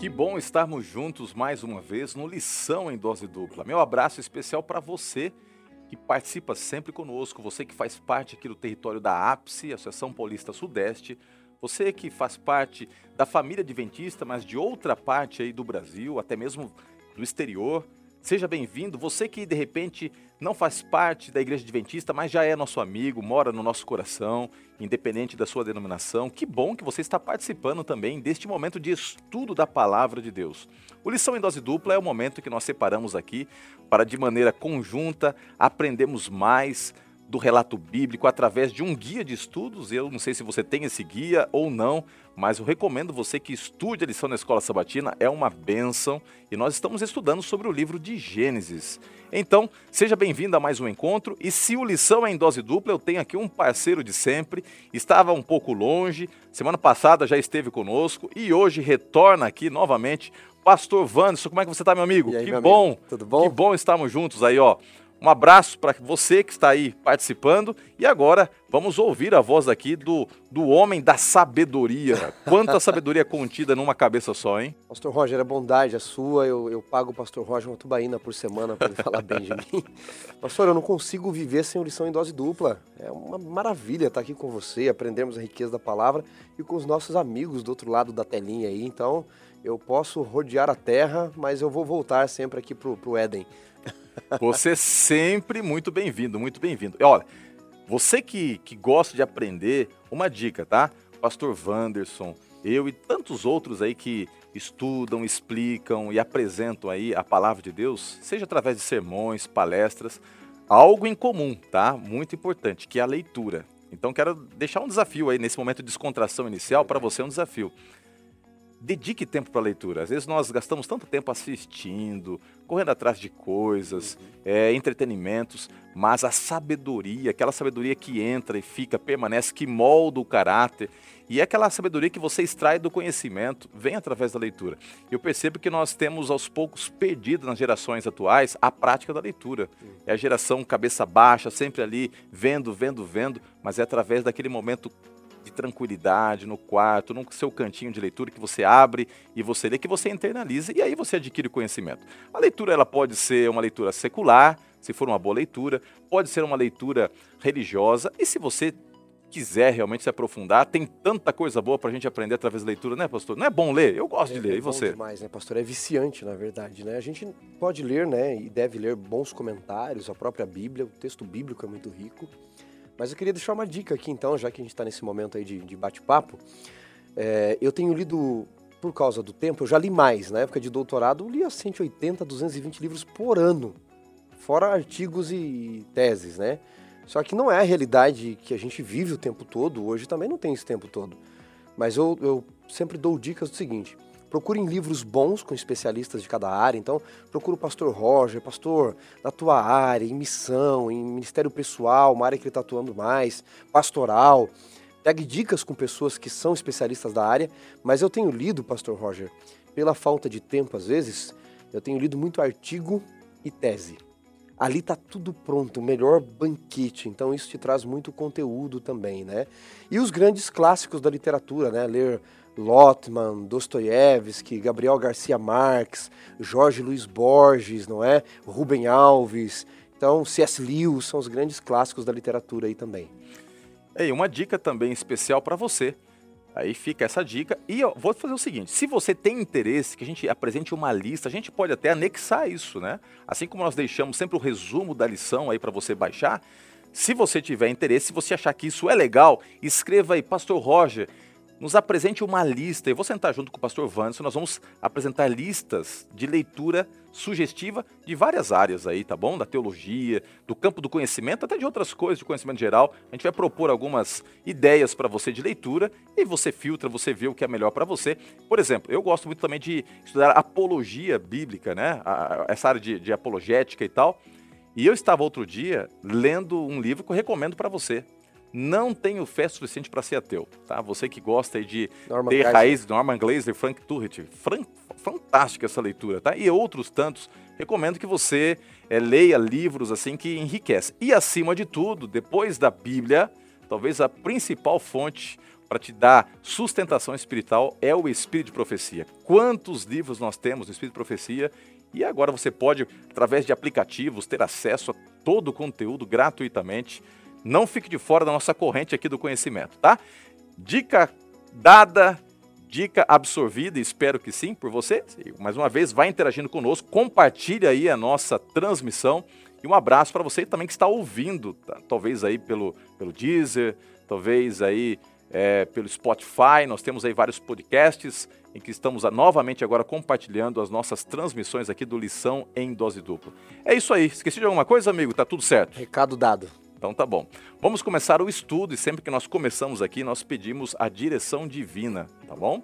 Que bom estarmos juntos mais uma vez no Lição em Dose Dupla. Meu abraço especial para você que participa sempre conosco, você que faz parte aqui do território da APSE, Associação Paulista Sudeste, você que faz parte da família adventista, mas de outra parte aí do Brasil, até mesmo do exterior. Seja bem-vindo. Você que de repente não faz parte da Igreja Adventista, mas já é nosso amigo, mora no nosso coração, independente da sua denominação. Que bom que você está participando também deste momento de estudo da palavra de Deus. O Lição em Dose Dupla é o momento que nós separamos aqui para, de maneira conjunta, aprendermos mais do relato bíblico através de um guia de estudos. Eu não sei se você tem esse guia ou não, mas eu recomendo você que estude a lição na Escola Sabatina, é uma bênção e nós estamos estudando sobre o livro de Gênesis. Então, seja bem-vindo a mais um encontro e se o lição é em dose dupla, eu tenho aqui um parceiro de sempre, estava um pouco longe, semana passada já esteve conosco e hoje retorna aqui novamente. Pastor Wanderson, como é que você está, meu amigo? Aí, que meu bom! Amigo? Tudo bom? Que bom estarmos juntos aí, ó. Um abraço para você que está aí participando. E agora vamos ouvir a voz aqui do, do homem da sabedoria. Quanta sabedoria contida numa cabeça só, hein? Pastor Roger, a bondade é sua. Eu, eu pago o pastor Roger uma tubaína por semana para ele falar bem de mim. Pastor, eu não consigo viver sem lição em dose dupla. É uma maravilha estar aqui com você, aprendermos a riqueza da palavra e com os nossos amigos do outro lado da telinha aí. Então, eu posso rodear a terra, mas eu vou voltar sempre aqui pro, pro Éden. Você sempre muito bem-vindo, muito bem-vindo. Olha, você que, que gosta de aprender, uma dica, tá? Pastor Wanderson, eu e tantos outros aí que estudam, explicam e apresentam aí a palavra de Deus, seja através de sermões, palestras, algo em comum, tá? Muito importante, que é a leitura. Então quero deixar um desafio aí nesse momento de descontração inicial para você um desafio dedique tempo para a leitura. Às vezes nós gastamos tanto tempo assistindo, correndo atrás de coisas, uhum. é, entretenimentos, mas a sabedoria, aquela sabedoria que entra e fica, permanece, que molda o caráter, e é aquela sabedoria que você extrai do conhecimento, vem através da leitura. Eu percebo que nós temos aos poucos perdido nas gerações atuais a prática da leitura. Uhum. É a geração cabeça baixa, sempre ali vendo, vendo, vendo, mas é através daquele momento de tranquilidade no quarto, no seu cantinho de leitura que você abre e você lê, que você internaliza e aí você adquire conhecimento. A leitura ela pode ser uma leitura secular, se for uma boa leitura, pode ser uma leitura religiosa e se você quiser realmente se aprofundar, tem tanta coisa boa para a gente aprender através da leitura, né, pastor? Não é bom ler? Eu gosto é, de ler. É e você? demais, né, pastor? É viciante, na verdade, né? A gente pode ler, né, e deve ler bons comentários, a própria Bíblia, o texto bíblico é muito rico. Mas eu queria deixar uma dica aqui, então, já que a gente está nesse momento aí de, de bate-papo. É, eu tenho lido, por causa do tempo, eu já li mais. Na época de doutorado, eu lia 180, 220 livros por ano, fora artigos e teses, né? Só que não é a realidade que a gente vive o tempo todo, hoje também não tem esse tempo todo. Mas eu, eu sempre dou dicas do seguinte: procurem livros bons com especialistas de cada área. Então, procura o pastor Roger, pastor da tua área, em missão, em ministério pessoal, uma área que ele está atuando mais, pastoral. Pegue dicas com pessoas que são especialistas da área, mas eu tenho lido, pastor Roger, pela falta de tempo às vezes, eu tenho lido muito artigo e tese. Ali está tudo pronto, o melhor banquete, então isso te traz muito conteúdo também, né? E os grandes clássicos da literatura, né? Ler Lotman, Dostoiévski, Gabriel Garcia Marques, Jorge Luiz Borges, não é? Rubem Alves. Então, C.S. Lewis são os grandes clássicos da literatura aí também. E uma dica também especial para você. Aí fica essa dica. E eu vou fazer o seguinte: se você tem interesse que a gente apresente uma lista, a gente pode até anexar isso, né? Assim como nós deixamos sempre o resumo da lição aí para você baixar. Se você tiver interesse, se você achar que isso é legal, escreva aí, Pastor Roger nos apresente uma lista. Eu vou sentar junto com o pastor Vanson, nós vamos apresentar listas de leitura sugestiva de várias áreas aí, tá bom? Da teologia, do campo do conhecimento, até de outras coisas de conhecimento geral. A gente vai propor algumas ideias para você de leitura e você filtra, você vê o que é melhor para você. Por exemplo, eu gosto muito também de estudar apologia bíblica, né? essa área de, de apologética e tal. E eu estava outro dia lendo um livro que eu recomendo para você não tenho fé suficiente para ser ateu, tá? Você que gosta de Norman ter raiz Norman Glaser, Frank Turret, Frank, fantástica essa leitura, tá? E outros tantos, recomendo que você é, leia livros assim que enriquecem. E acima de tudo, depois da Bíblia, talvez a principal fonte para te dar sustentação espiritual é o Espírito de Profecia. Quantos livros nós temos no Espírito de Profecia e agora você pode, através de aplicativos, ter acesso a todo o conteúdo gratuitamente. Não fique de fora da nossa corrente aqui do conhecimento, tá? Dica dada, dica absorvida, espero que sim, por você. Mais uma vez, vai interagindo conosco, compartilha aí a nossa transmissão. E um abraço para você também que está ouvindo, tá? talvez aí pelo, pelo Deezer, talvez aí é, pelo Spotify. Nós temos aí vários podcasts em que estamos novamente agora compartilhando as nossas transmissões aqui do Lição em Dose Dupla. É isso aí. Esqueci de alguma coisa, amigo? Tá tudo certo? Recado dado. Então tá bom. Vamos começar o estudo e sempre que nós começamos aqui, nós pedimos a direção divina, tá bom?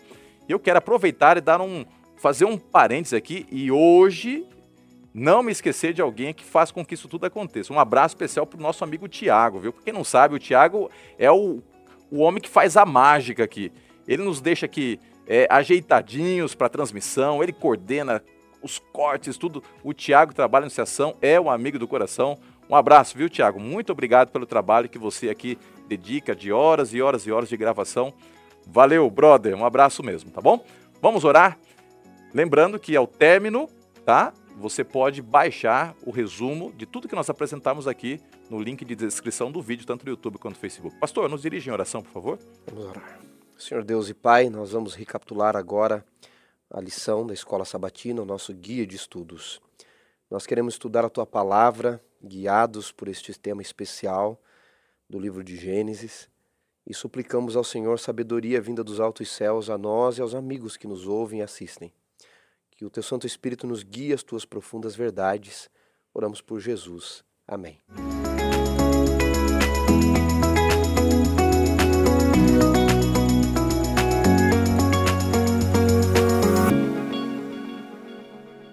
E eu quero aproveitar e dar um fazer um parênteses aqui e hoje não me esquecer de alguém que faz com que isso tudo aconteça. Um abraço especial para o nosso amigo Tiago, viu? Quem não sabe, o Tiago é o, o homem que faz a mágica aqui. Ele nos deixa aqui é, ajeitadinhos para transmissão, ele coordena os cortes, tudo. O Tiago trabalha em ação, é um amigo do coração. Um abraço, viu, Tiago? Muito obrigado pelo trabalho que você aqui dedica de horas e horas e horas de gravação. Valeu, brother. Um abraço mesmo, tá bom? Vamos orar? Lembrando que ao término, tá? Você pode baixar o resumo de tudo que nós apresentamos aqui no link de descrição do vídeo, tanto no YouTube quanto no Facebook. Pastor, nos dirige em oração, por favor. Vamos orar. Senhor Deus e Pai, nós vamos recapitular agora a lição da Escola Sabatina, o nosso guia de estudos. Nós queremos estudar a Tua palavra, guiados por este tema especial do livro de Gênesis, e suplicamos ao Senhor sabedoria vinda dos altos céus a nós e aos amigos que nos ouvem e assistem. Que o Teu Santo Espírito nos guie às Tuas profundas verdades. Oramos por Jesus. Amém.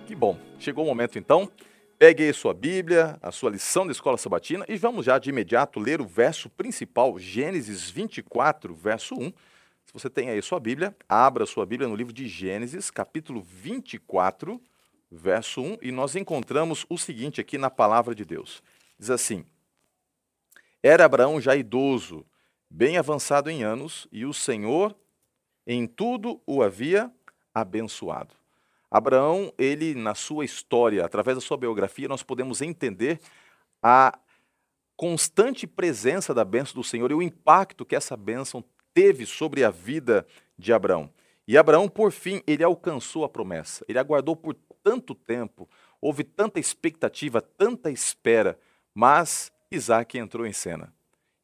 Que bom. Chegou o momento então Pegue aí sua Bíblia, a sua lição da escola sabatina e vamos já de imediato ler o verso principal, Gênesis 24, verso 1. Se você tem aí sua Bíblia, abra sua Bíblia no livro de Gênesis, capítulo 24, verso 1, e nós encontramos o seguinte aqui na palavra de Deus. Diz assim: Era Abraão já idoso, bem avançado em anos, e o Senhor em tudo o havia abençoado. Abraão, ele na sua história, através da sua biografia, nós podemos entender a constante presença da bênção do Senhor e o impacto que essa bênção teve sobre a vida de Abraão. E Abraão, por fim, ele alcançou a promessa. Ele aguardou por tanto tempo, houve tanta expectativa, tanta espera, mas Isaac entrou em cena.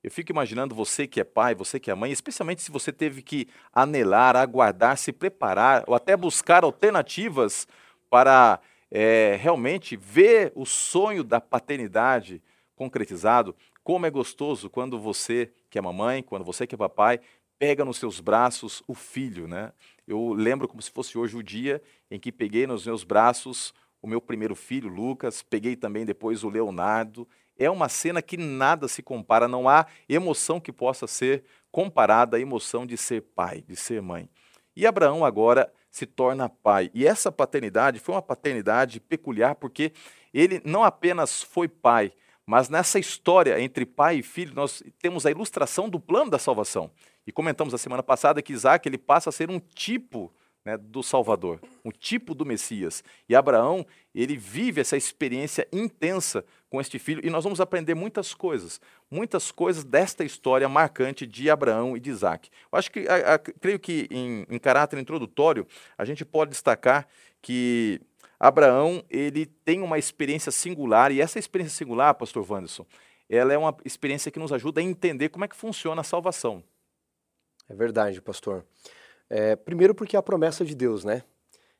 Eu fico imaginando você que é pai, você que é mãe, especialmente se você teve que anelar, aguardar, se preparar ou até buscar alternativas para é, realmente ver o sonho da paternidade concretizado. Como é gostoso quando você que é mamãe, quando você que é papai, pega nos seus braços o filho, né? Eu lembro como se fosse hoje o dia em que peguei nos meus braços o meu primeiro filho, Lucas, peguei também depois o Leonardo, é uma cena que nada se compara, não há emoção que possa ser comparada à emoção de ser pai, de ser mãe. E Abraão agora se torna pai. E essa paternidade foi uma paternidade peculiar porque ele não apenas foi pai, mas nessa história entre pai e filho nós temos a ilustração do plano da salvação. E comentamos a semana passada que Isaac ele passa a ser um tipo né, do Salvador, um tipo do Messias. E Abraão, ele vive essa experiência intensa com este filho e nós vamos aprender muitas coisas, muitas coisas desta história marcante de Abraão e de Isaac. Eu acho que, a, a, creio que em, em caráter introdutório, a gente pode destacar que Abraão, ele tem uma experiência singular e essa experiência singular, pastor Wanderson, ela é uma experiência que nos ajuda a entender como é que funciona a salvação. É verdade, pastor. É, primeiro porque é a promessa de Deus, né?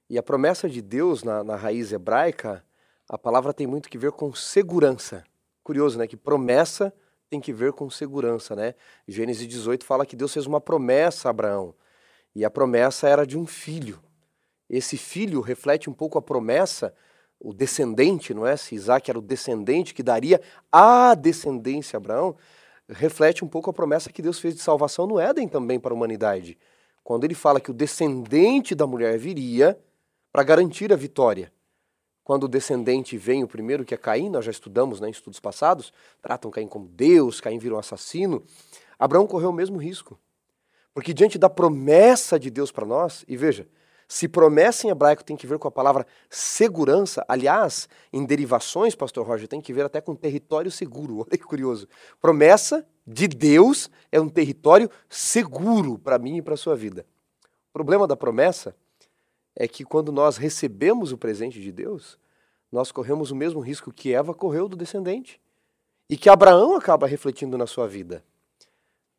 E a promessa de Deus na, na raiz hebraica, a palavra tem muito que ver com segurança. Curioso, né? Que promessa tem que ver com segurança, né? Gênesis 18 fala que Deus fez uma promessa a Abraão. E a promessa era de um filho. Esse filho reflete um pouco a promessa, o descendente, não é? Se Isaac era o descendente que daria a descendência a Abraão, reflete um pouco a promessa que Deus fez de salvação no Éden também para a humanidade quando ele fala que o descendente da mulher viria para garantir a vitória. Quando o descendente vem, o primeiro que é Caim, nós já estudamos né, em estudos passados, tratam Caim como Deus, Caim vira um assassino. Abraão correu o mesmo risco. Porque diante da promessa de Deus para nós, e veja, se promessa em hebraico tem que ver com a palavra segurança, aliás, em derivações, pastor Roger, tem que ver até com território seguro. Olha que curioso. Promessa de Deus é um território seguro para mim e para a sua vida. O problema da promessa é que quando nós recebemos o presente de Deus, nós corremos o mesmo risco que Eva correu do descendente e que Abraão acaba refletindo na sua vida.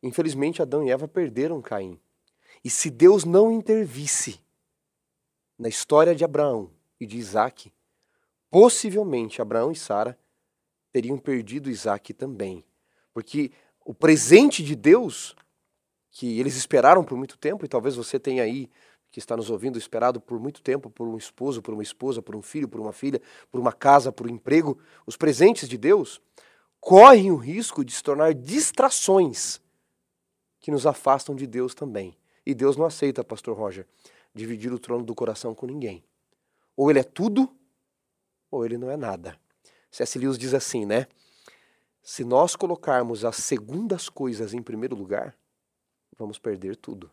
Infelizmente, Adão e Eva perderam Caim. E se Deus não intervisse, na história de Abraão e de Isaac, possivelmente Abraão e Sara teriam perdido Isaac também. Porque o presente de Deus, que eles esperaram por muito tempo, e talvez você tenha aí, que está nos ouvindo, esperado por muito tempo por um esposo, por uma esposa, por um filho, por uma filha, por uma casa, por um emprego, os presentes de Deus correm o risco de se tornar distrações que nos afastam de Deus também. E Deus não aceita, pastor Roger, dividir o trono do coração com ninguém. Ou ele é tudo, ou ele não é nada. C.S. Lewis diz assim, né? Se nós colocarmos as segundas coisas em primeiro lugar, vamos perder tudo.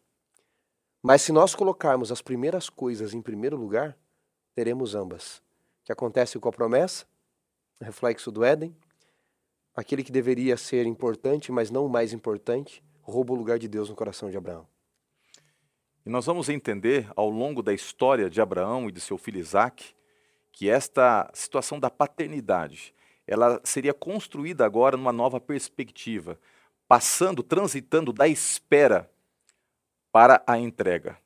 Mas se nós colocarmos as primeiras coisas em primeiro lugar, teremos ambas. O que acontece com a promessa? Reflexo do Éden. Aquele que deveria ser importante, mas não o mais importante, rouba o lugar de Deus no coração de Abraão. E nós vamos entender ao longo da história de Abraão e de seu filho Isaac que esta situação da paternidade, ela seria construída agora numa nova perspectiva, passando, transitando da espera para a entrega.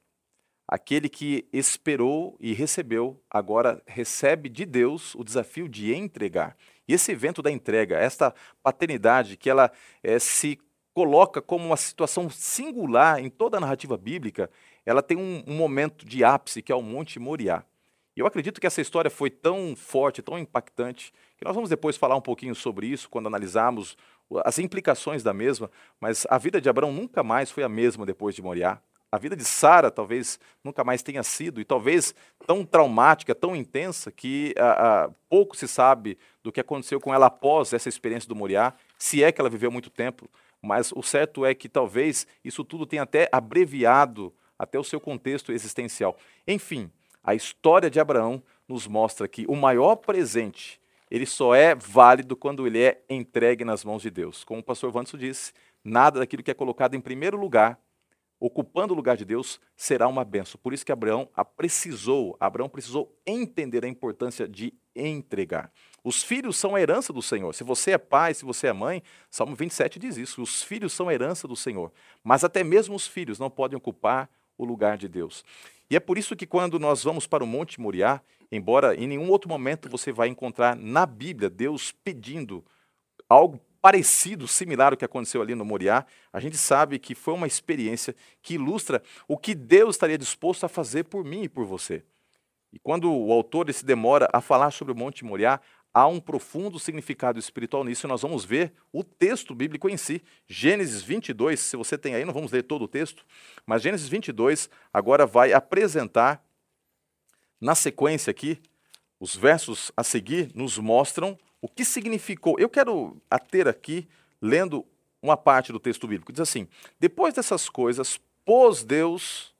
Aquele que esperou e recebeu, agora recebe de Deus o desafio de entregar. E esse evento da entrega, esta paternidade que ela é, se coloca como uma situação singular em toda a narrativa bíblica, ela tem um, um momento de ápice, que é o Monte Moriá. E eu acredito que essa história foi tão forte, tão impactante, que nós vamos depois falar um pouquinho sobre isso quando analisarmos as implicações da mesma, mas a vida de Abraão nunca mais foi a mesma depois de Moriá. A vida de Sara talvez nunca mais tenha sido, e talvez tão traumática, tão intensa, que a, a, pouco se sabe do que aconteceu com ela após essa experiência do Moriá, se é que ela viveu muito tempo, mas o certo é que talvez isso tudo tenha até abreviado até o seu contexto existencial. Enfim, a história de Abraão nos mostra que o maior presente, ele só é válido quando ele é entregue nas mãos de Deus. Como o pastor Vanso disse, nada daquilo que é colocado em primeiro lugar, ocupando o lugar de Deus, será uma benção. Por isso que Abraão precisou, Abraão precisou entender a importância de entregar. Os filhos são a herança do Senhor. Se você é pai, se você é mãe, Salmo 27 diz isso: os filhos são a herança do Senhor. Mas até mesmo os filhos não podem ocupar o lugar de Deus. E é por isso que quando nós vamos para o Monte Moriá, embora em nenhum outro momento você vai encontrar na Bíblia Deus pedindo algo parecido, similar ao que aconteceu ali no Moriá, a gente sabe que foi uma experiência que ilustra o que Deus estaria disposto a fazer por mim e por você. E quando o autor se demora a falar sobre o Monte Moriá, há um profundo significado espiritual nisso e nós vamos ver o texto bíblico em si. Gênesis 22, se você tem aí, não vamos ler todo o texto, mas Gênesis 22 agora vai apresentar, na sequência aqui, os versos a seguir nos mostram o que significou. Eu quero ater aqui, lendo uma parte do texto bíblico, diz assim: Depois dessas coisas, pôs Deus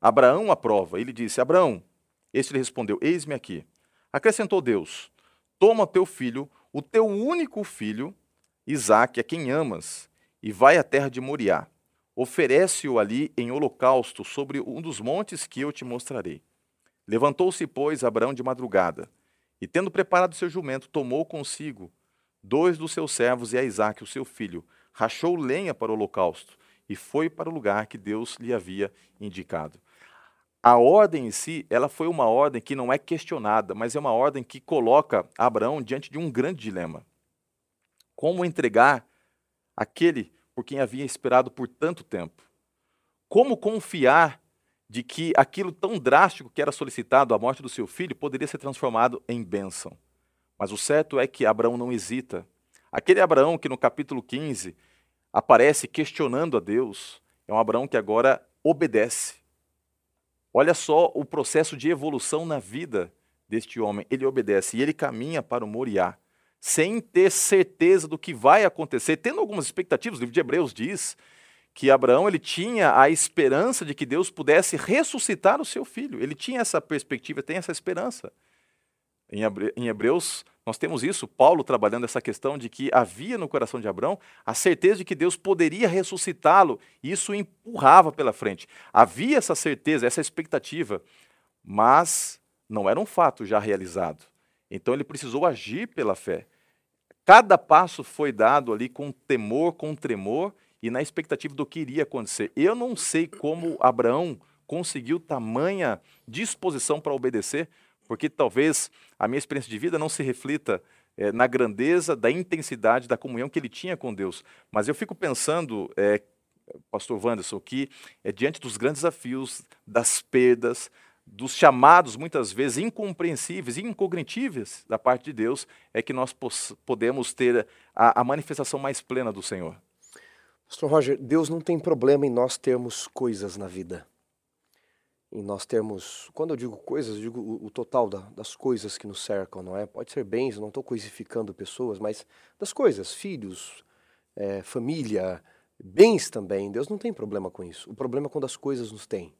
Abraão à prova. Ele disse: Abraão, este lhe respondeu: Eis-me aqui. Acrescentou Deus: Toma teu filho, o teu único filho, Isaque, a quem amas, e vai à terra de Moriá. Oferece-o ali em holocausto sobre um dos montes que eu te mostrarei. Levantou-se, pois, Abraão de madrugada, e tendo preparado seu jumento, tomou consigo dois dos seus servos e a Isaque, o seu filho, rachou lenha para o holocausto e foi para o lugar que Deus lhe havia indicado. A ordem em si, ela foi uma ordem que não é questionada, mas é uma ordem que coloca Abraão diante de um grande dilema. Como entregar aquele por quem havia esperado por tanto tempo? Como confiar de que aquilo tão drástico que era solicitado, a morte do seu filho, poderia ser transformado em bênção? Mas o certo é que Abraão não hesita. Aquele Abraão que no capítulo 15 aparece questionando a Deus, é um Abraão que agora obedece. Olha só o processo de evolução na vida deste homem. Ele obedece e ele caminha para o Moriá, sem ter certeza do que vai acontecer, tendo algumas expectativas. O livro de Hebreus diz que Abraão ele tinha a esperança de que Deus pudesse ressuscitar o seu filho. Ele tinha essa perspectiva, tem essa esperança. Em Hebreus, nós temos isso, Paulo trabalhando essa questão de que havia no coração de Abraão a certeza de que Deus poderia ressuscitá-lo, e isso empurrava pela frente. Havia essa certeza, essa expectativa, mas não era um fato já realizado. Então ele precisou agir pela fé. Cada passo foi dado ali com temor, com tremor e na expectativa do que iria acontecer. Eu não sei como Abraão conseguiu tamanha disposição para obedecer, porque talvez a minha experiência de vida não se reflita é, na grandeza da intensidade da comunhão que ele tinha com Deus. Mas eu fico pensando, é, pastor Wanderson, que é, diante dos grandes desafios, das perdas, dos chamados muitas vezes incompreensíveis e incognitíveis da parte de Deus, é que nós podemos ter a, a manifestação mais plena do Senhor. Pastor Roger, Deus não tem problema em nós termos coisas na vida. Em nós termos, quando eu digo coisas, eu digo o, o total da, das coisas que nos cercam, não é? Pode ser bens, não estou coisificando pessoas, mas das coisas, filhos, é, família, bens também. Deus não tem problema com isso. O problema é quando as coisas nos têm,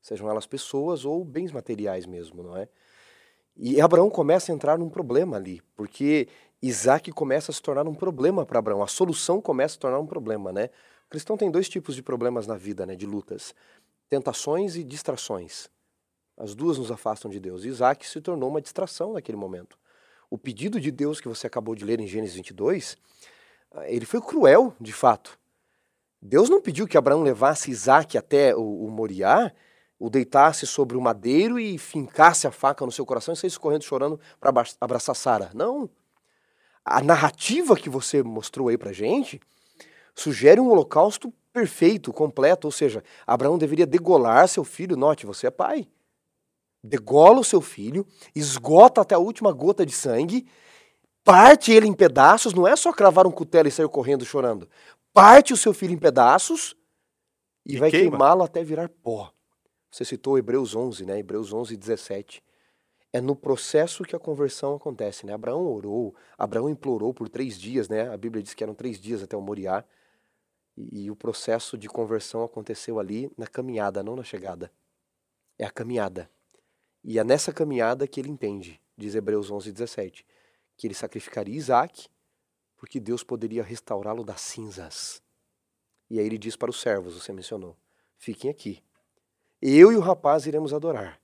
sejam elas pessoas ou bens materiais mesmo, não é? E Abraão começa a entrar num problema ali, porque Isaac começa a se tornar um problema para Abraão. A solução começa a se tornar um problema, né? O cristão tem dois tipos de problemas na vida, né? De lutas: tentações e distrações. As duas nos afastam de Deus. Isaac se tornou uma distração naquele momento. O pedido de Deus que você acabou de ler em Gênesis 22, ele foi cruel, de fato. Deus não pediu que Abraão levasse Isaac até o, o Moriá, o deitasse sobre o madeiro e fincasse a faca no seu coração e saísse correndo chorando para abraçar Sara. Não a narrativa que você mostrou aí pra gente sugere um holocausto perfeito, completo, ou seja, Abraão deveria degolar seu filho, note, você é pai. Degola o seu filho, esgota até a última gota de sangue, parte ele em pedaços, não é só cravar um cutelo e sair correndo chorando. Parte o seu filho em pedaços e, e vai queimá-lo até virar pó. Você citou Hebreus 11, né? Hebreus 11, 17 é no processo que a conversão acontece, né? Abraão orou, Abraão implorou por três dias, né? A Bíblia diz que eram três dias até o Moriá. E, e, o processo de conversão aconteceu ali na caminhada, não na chegada. É a caminhada. E é nessa caminhada que ele entende, diz Hebreus 11, 17, que ele sacrificaria Isaac, porque Deus poderia restaurá-lo das cinzas. E aí ele diz para os servos, você mencionou, fiquem aqui. Eu e o rapaz iremos adorar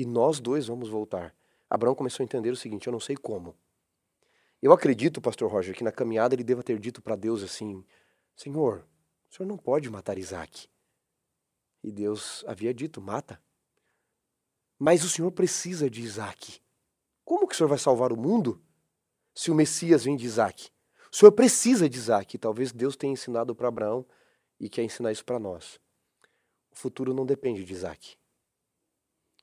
e nós dois vamos voltar. Abraão começou a entender o seguinte: eu não sei como. Eu acredito, pastor Roger, que na caminhada ele deva ter dito para Deus assim: Senhor, o senhor não pode matar Isaac. E Deus havia dito: mata. Mas o senhor precisa de Isaac. Como que o senhor vai salvar o mundo se o Messias vem de Isaac? O senhor precisa de Isaac. Talvez Deus tenha ensinado para Abraão e quer ensinar isso para nós. O futuro não depende de Isaac.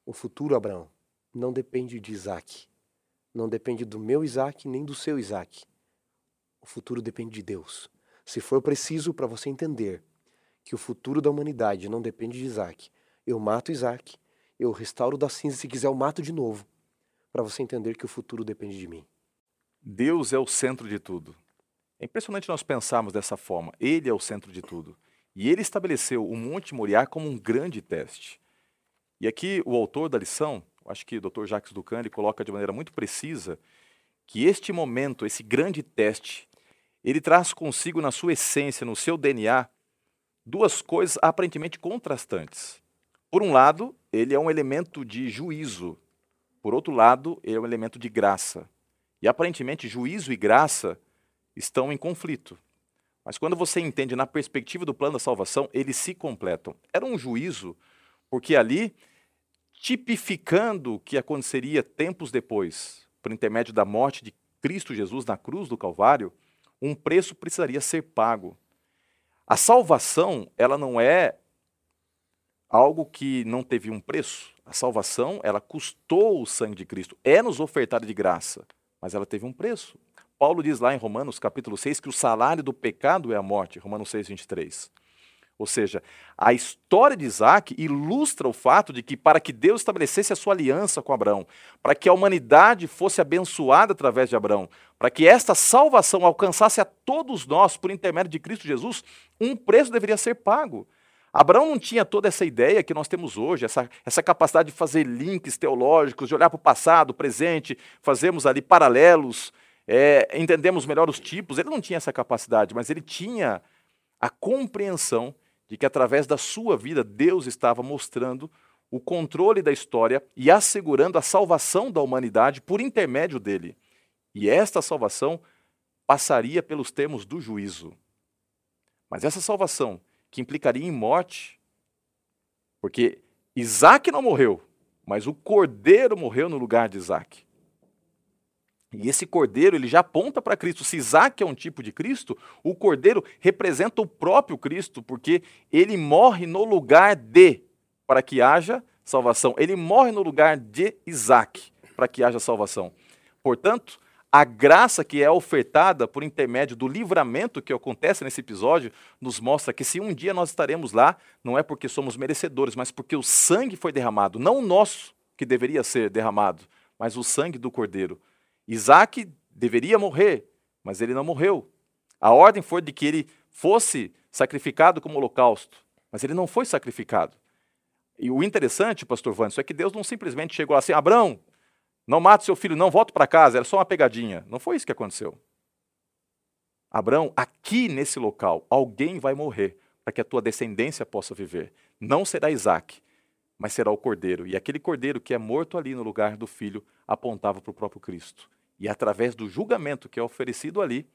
O futuro, Abraão, não depende de Isaac. Não depende do meu Isaac nem do seu Isaac. O futuro depende de Deus. Se for preciso para você entender que o futuro da humanidade não depende de Isaac, eu mato Isaac, eu restauro da cinza, se quiser eu mato de novo, para você entender que o futuro depende de mim. Deus é o centro de tudo. É impressionante nós pensarmos dessa forma. Ele é o centro de tudo. E ele estabeleceu o Monte Moriá como um grande teste. E aqui o autor da lição, acho que o Dr. Jacques Ducan, ele coloca de maneira muito precisa que este momento, esse grande teste, ele traz consigo na sua essência, no seu DNA, duas coisas aparentemente contrastantes. Por um lado, ele é um elemento de juízo. Por outro lado, ele é um elemento de graça. E aparentemente, juízo e graça estão em conflito. Mas quando você entende na perspectiva do plano da salvação, eles se completam. Era um juízo porque ali, tipificando o que aconteceria tempos depois, por intermédio da morte de Cristo Jesus na cruz do Calvário, um preço precisaria ser pago. A salvação, ela não é algo que não teve um preço. A salvação, ela custou o sangue de Cristo, é nos ofertada de graça, mas ela teve um preço. Paulo diz lá em Romanos capítulo 6 que o salário do pecado é a morte, Romanos 6, 23. Ou seja, a história de Isaac ilustra o fato de que, para que Deus estabelecesse a sua aliança com Abraão, para que a humanidade fosse abençoada através de Abraão, para que esta salvação alcançasse a todos nós por intermédio de Cristo Jesus, um preço deveria ser pago. Abraão não tinha toda essa ideia que nós temos hoje, essa, essa capacidade de fazer links teológicos, de olhar para o passado, presente, fazemos ali paralelos, é, entendemos melhor os tipos. Ele não tinha essa capacidade, mas ele tinha a compreensão de que através da sua vida Deus estava mostrando o controle da história e assegurando a salvação da humanidade por intermédio dele. E esta salvação passaria pelos termos do juízo. Mas essa salvação, que implicaria em morte, porque Isaac não morreu, mas o cordeiro morreu no lugar de Isaac. E esse cordeiro, ele já aponta para Cristo. Se Isaac é um tipo de Cristo, o cordeiro representa o próprio Cristo, porque ele morre no lugar de, para que haja salvação. Ele morre no lugar de Isaac, para que haja salvação. Portanto, a graça que é ofertada por intermédio do livramento que acontece nesse episódio nos mostra que se um dia nós estaremos lá, não é porque somos merecedores, mas porque o sangue foi derramado, não o nosso que deveria ser derramado, mas o sangue do cordeiro Isaac deveria morrer, mas ele não morreu. A ordem foi de que ele fosse sacrificado como holocausto, mas ele não foi sacrificado. E o interessante, pastor Vanderson, é que Deus não simplesmente chegou assim, Abraão, não mate seu filho, não, volta para casa, era só uma pegadinha. Não foi isso que aconteceu. Abraão, aqui nesse local, alguém vai morrer para que a tua descendência possa viver. Não será Isaac, mas será o cordeiro. E aquele cordeiro que é morto ali no lugar do filho apontava para o próprio Cristo. E através do julgamento que é oferecido ali,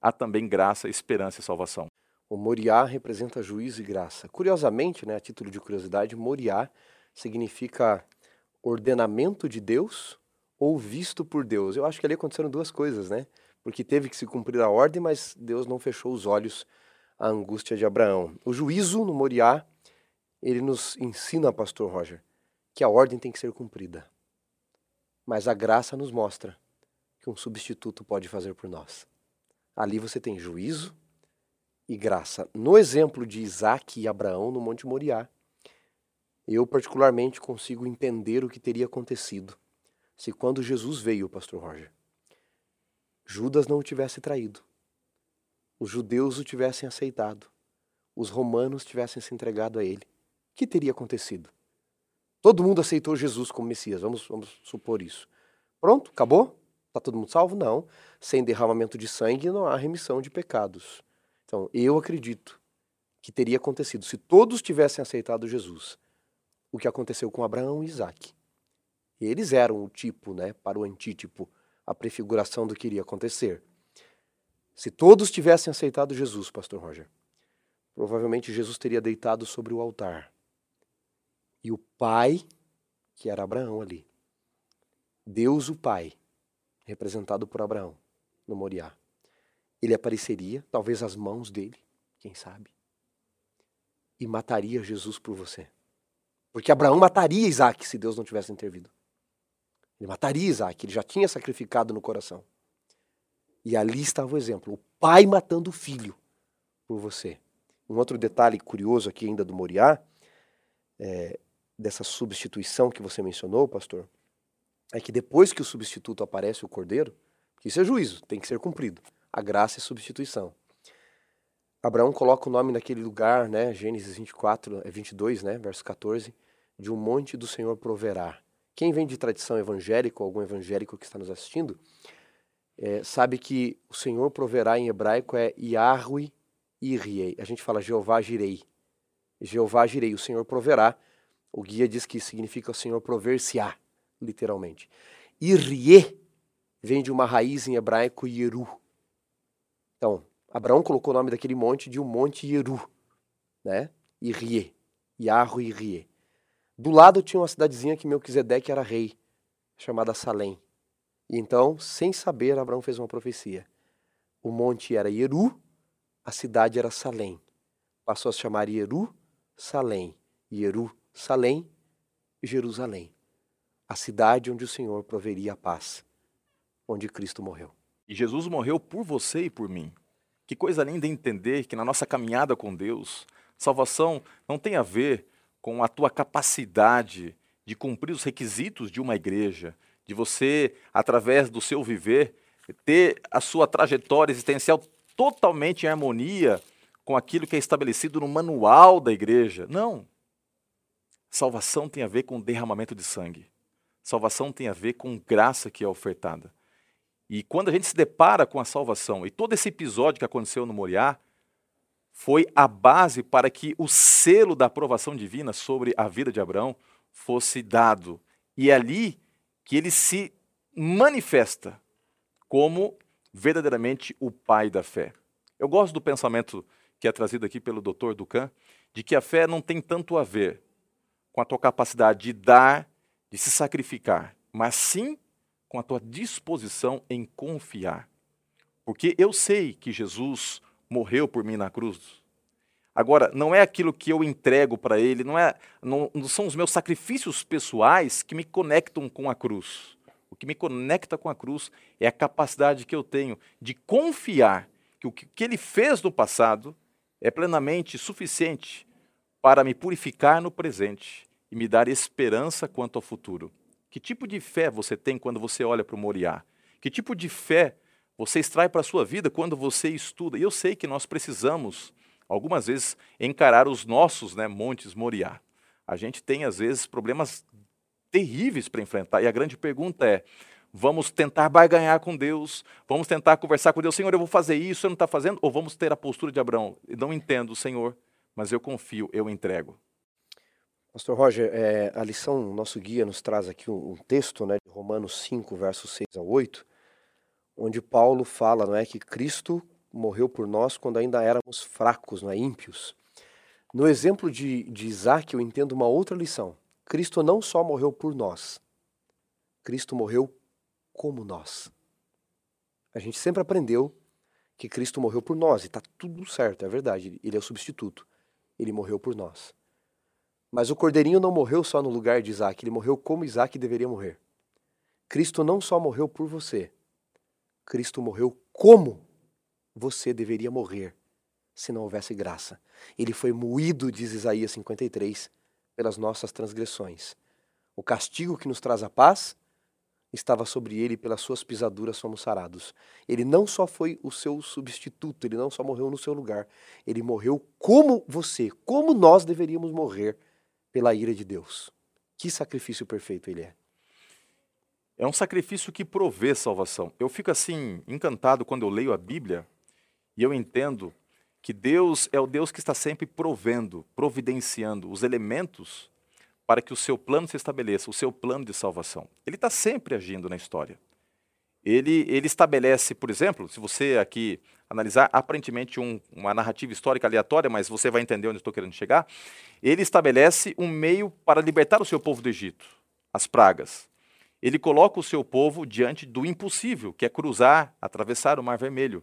há também graça, esperança e salvação. O Moriá representa juízo e graça. Curiosamente, né, a título de curiosidade, Moriá significa ordenamento de Deus ou visto por Deus. Eu acho que ali aconteceram duas coisas, né? Porque teve que se cumprir a ordem, mas Deus não fechou os olhos à angústia de Abraão. O juízo no Moriá, ele nos ensina, pastor Roger, que a ordem tem que ser cumprida. Mas a graça nos mostra que um substituto pode fazer por nós. Ali você tem juízo e graça. No exemplo de Isaac e Abraão no Monte Moriá, eu particularmente consigo entender o que teria acontecido se quando Jesus veio, pastor Roger, Judas não o tivesse traído, os judeus o tivessem aceitado, os romanos tivessem se entregado a ele. O que teria acontecido? Todo mundo aceitou Jesus como Messias, vamos, vamos supor isso. Pronto, acabou? Está todo mundo salvo? Não. Sem derramamento de sangue não há remissão de pecados. Então, eu acredito que teria acontecido se todos tivessem aceitado Jesus, o que aconteceu com Abraão e Isaac. Eles eram o tipo, né, para o antítipo, a prefiguração do que iria acontecer. Se todos tivessem aceitado Jesus, pastor Roger, provavelmente Jesus teria deitado sobre o altar. E o pai, que era Abraão ali, Deus o Pai, representado por Abraão no Moriá. Ele apareceria, talvez as mãos dele, quem sabe, e mataria Jesus por você. Porque Abraão mataria Isaac se Deus não tivesse intervido. Ele mataria Isaac, ele já tinha sacrificado no coração. E ali estava o exemplo: o pai matando o filho por você. Um outro detalhe curioso aqui ainda do Moriá, é, dessa substituição que você mencionou, pastor, é que depois que o substituto aparece, o cordeiro, isso é juízo, tem que ser cumprido. A graça é substituição. Abraão coloca o nome naquele lugar, né, Gênesis 24, 22, é né, verso 14, de um monte do Senhor proverá. Quem vem de tradição evangélica, ou algum evangélico que está nos assistindo, é, sabe que o Senhor proverá em hebraico é Yahweh Iriei. A gente fala Jeová Jirei. Jeová Jirei, o Senhor proverá. O guia diz que significa o Senhor prover-se-á literalmente. Irie vem de uma raiz em hebraico Yeru. Então, Abraão colocou o nome daquele monte de um monte Yeru, né? Irie, Yarro Irie. Do lado tinha uma cidadezinha que Melquisedeque era rei, chamada Salém. E então, sem saber, Abraão fez uma profecia. O monte era Yeru, a cidade era Salém. Passou a se chamar Yeru, Salém. Yeru, Salém, Jerusalém a cidade onde o Senhor proveria a paz, onde Cristo morreu. E Jesus morreu por você e por mim. Que coisa linda entender que na nossa caminhada com Deus, Salvação não tem a ver com a tua capacidade de cumprir os requisitos de uma igreja, de você, através do seu viver, ter a sua trajetória existencial totalmente em harmonia com aquilo que é estabelecido no manual da igreja. Não. Salvação tem a ver com derramamento de sangue. Salvação tem a ver com graça que é ofertada. E quando a gente se depara com a salvação, e todo esse episódio que aconteceu no Moriá, foi a base para que o selo da aprovação divina sobre a vida de Abraão fosse dado. E é ali que ele se manifesta como verdadeiramente o pai da fé. Eu gosto do pensamento que é trazido aqui pelo Dr. Ducan, de que a fé não tem tanto a ver com a tua capacidade de dar, de se sacrificar, mas sim com a tua disposição em confiar. Porque eu sei que Jesus morreu por mim na cruz. Agora, não é aquilo que eu entrego para ele, não, é, não, não são os meus sacrifícios pessoais que me conectam com a cruz. O que me conecta com a cruz é a capacidade que eu tenho de confiar que o que ele fez no passado é plenamente suficiente para me purificar no presente e me dar esperança quanto ao futuro. Que tipo de fé você tem quando você olha para o Moriá? Que tipo de fé você extrai para a sua vida quando você estuda? E eu sei que nós precisamos, algumas vezes, encarar os nossos né, montes Moriá. A gente tem, às vezes, problemas terríveis para enfrentar. E a grande pergunta é: vamos tentar barganhar com Deus, vamos tentar conversar com Deus, Senhor, eu vou fazer isso, você não está fazendo? Ou vamos ter a postura de Abraão? Não entendo, Senhor, mas eu confio, eu entrego. Pastor Roger, é, a lição, nosso guia nos traz aqui um, um, texto, né, de Romanos 5, versos 6 a 8, onde Paulo fala, não é, que Cristo morreu por nós quando ainda éramos fracos, não é, ímpios. No exemplo de, de Isaac, eu entendo uma outra lição. Cristo não só morreu por nós, Cristo morreu como nós. A gente sempre aprendeu que Cristo morreu por nós, e está tudo certo, é verdade, ele é o substituto. Ele morreu por nós. Mas o cordeirinho não morreu só no lugar de Isaac, ele morreu como Isaac deveria morrer. Cristo não só morreu por você, Cristo morreu como você deveria morrer se não houvesse graça. Ele foi moído, diz Isaías 53, pelas nossas transgressões. O castigo que nos traz a paz estava sobre ele, pelas suas pisaduras fomos sarados. Ele não só foi o seu substituto, ele não só morreu no seu lugar, ele morreu como você, como nós deveríamos morrer pela ira de Deus. Que sacrifício perfeito ele é. É um sacrifício que provê salvação. Eu fico assim encantado quando eu leio a Bíblia e eu entendo que Deus é o Deus que está sempre provendo, providenciando os elementos para que o seu plano se estabeleça, o seu plano de salvação. Ele está sempre agindo na história. Ele, ele estabelece, por exemplo, se você aqui analisar aparentemente um, uma narrativa histórica aleatória, mas você vai entender onde estou querendo chegar, ele estabelece um meio para libertar o seu povo do Egito, as pragas. Ele coloca o seu povo diante do impossível, que é cruzar, atravessar o Mar Vermelho.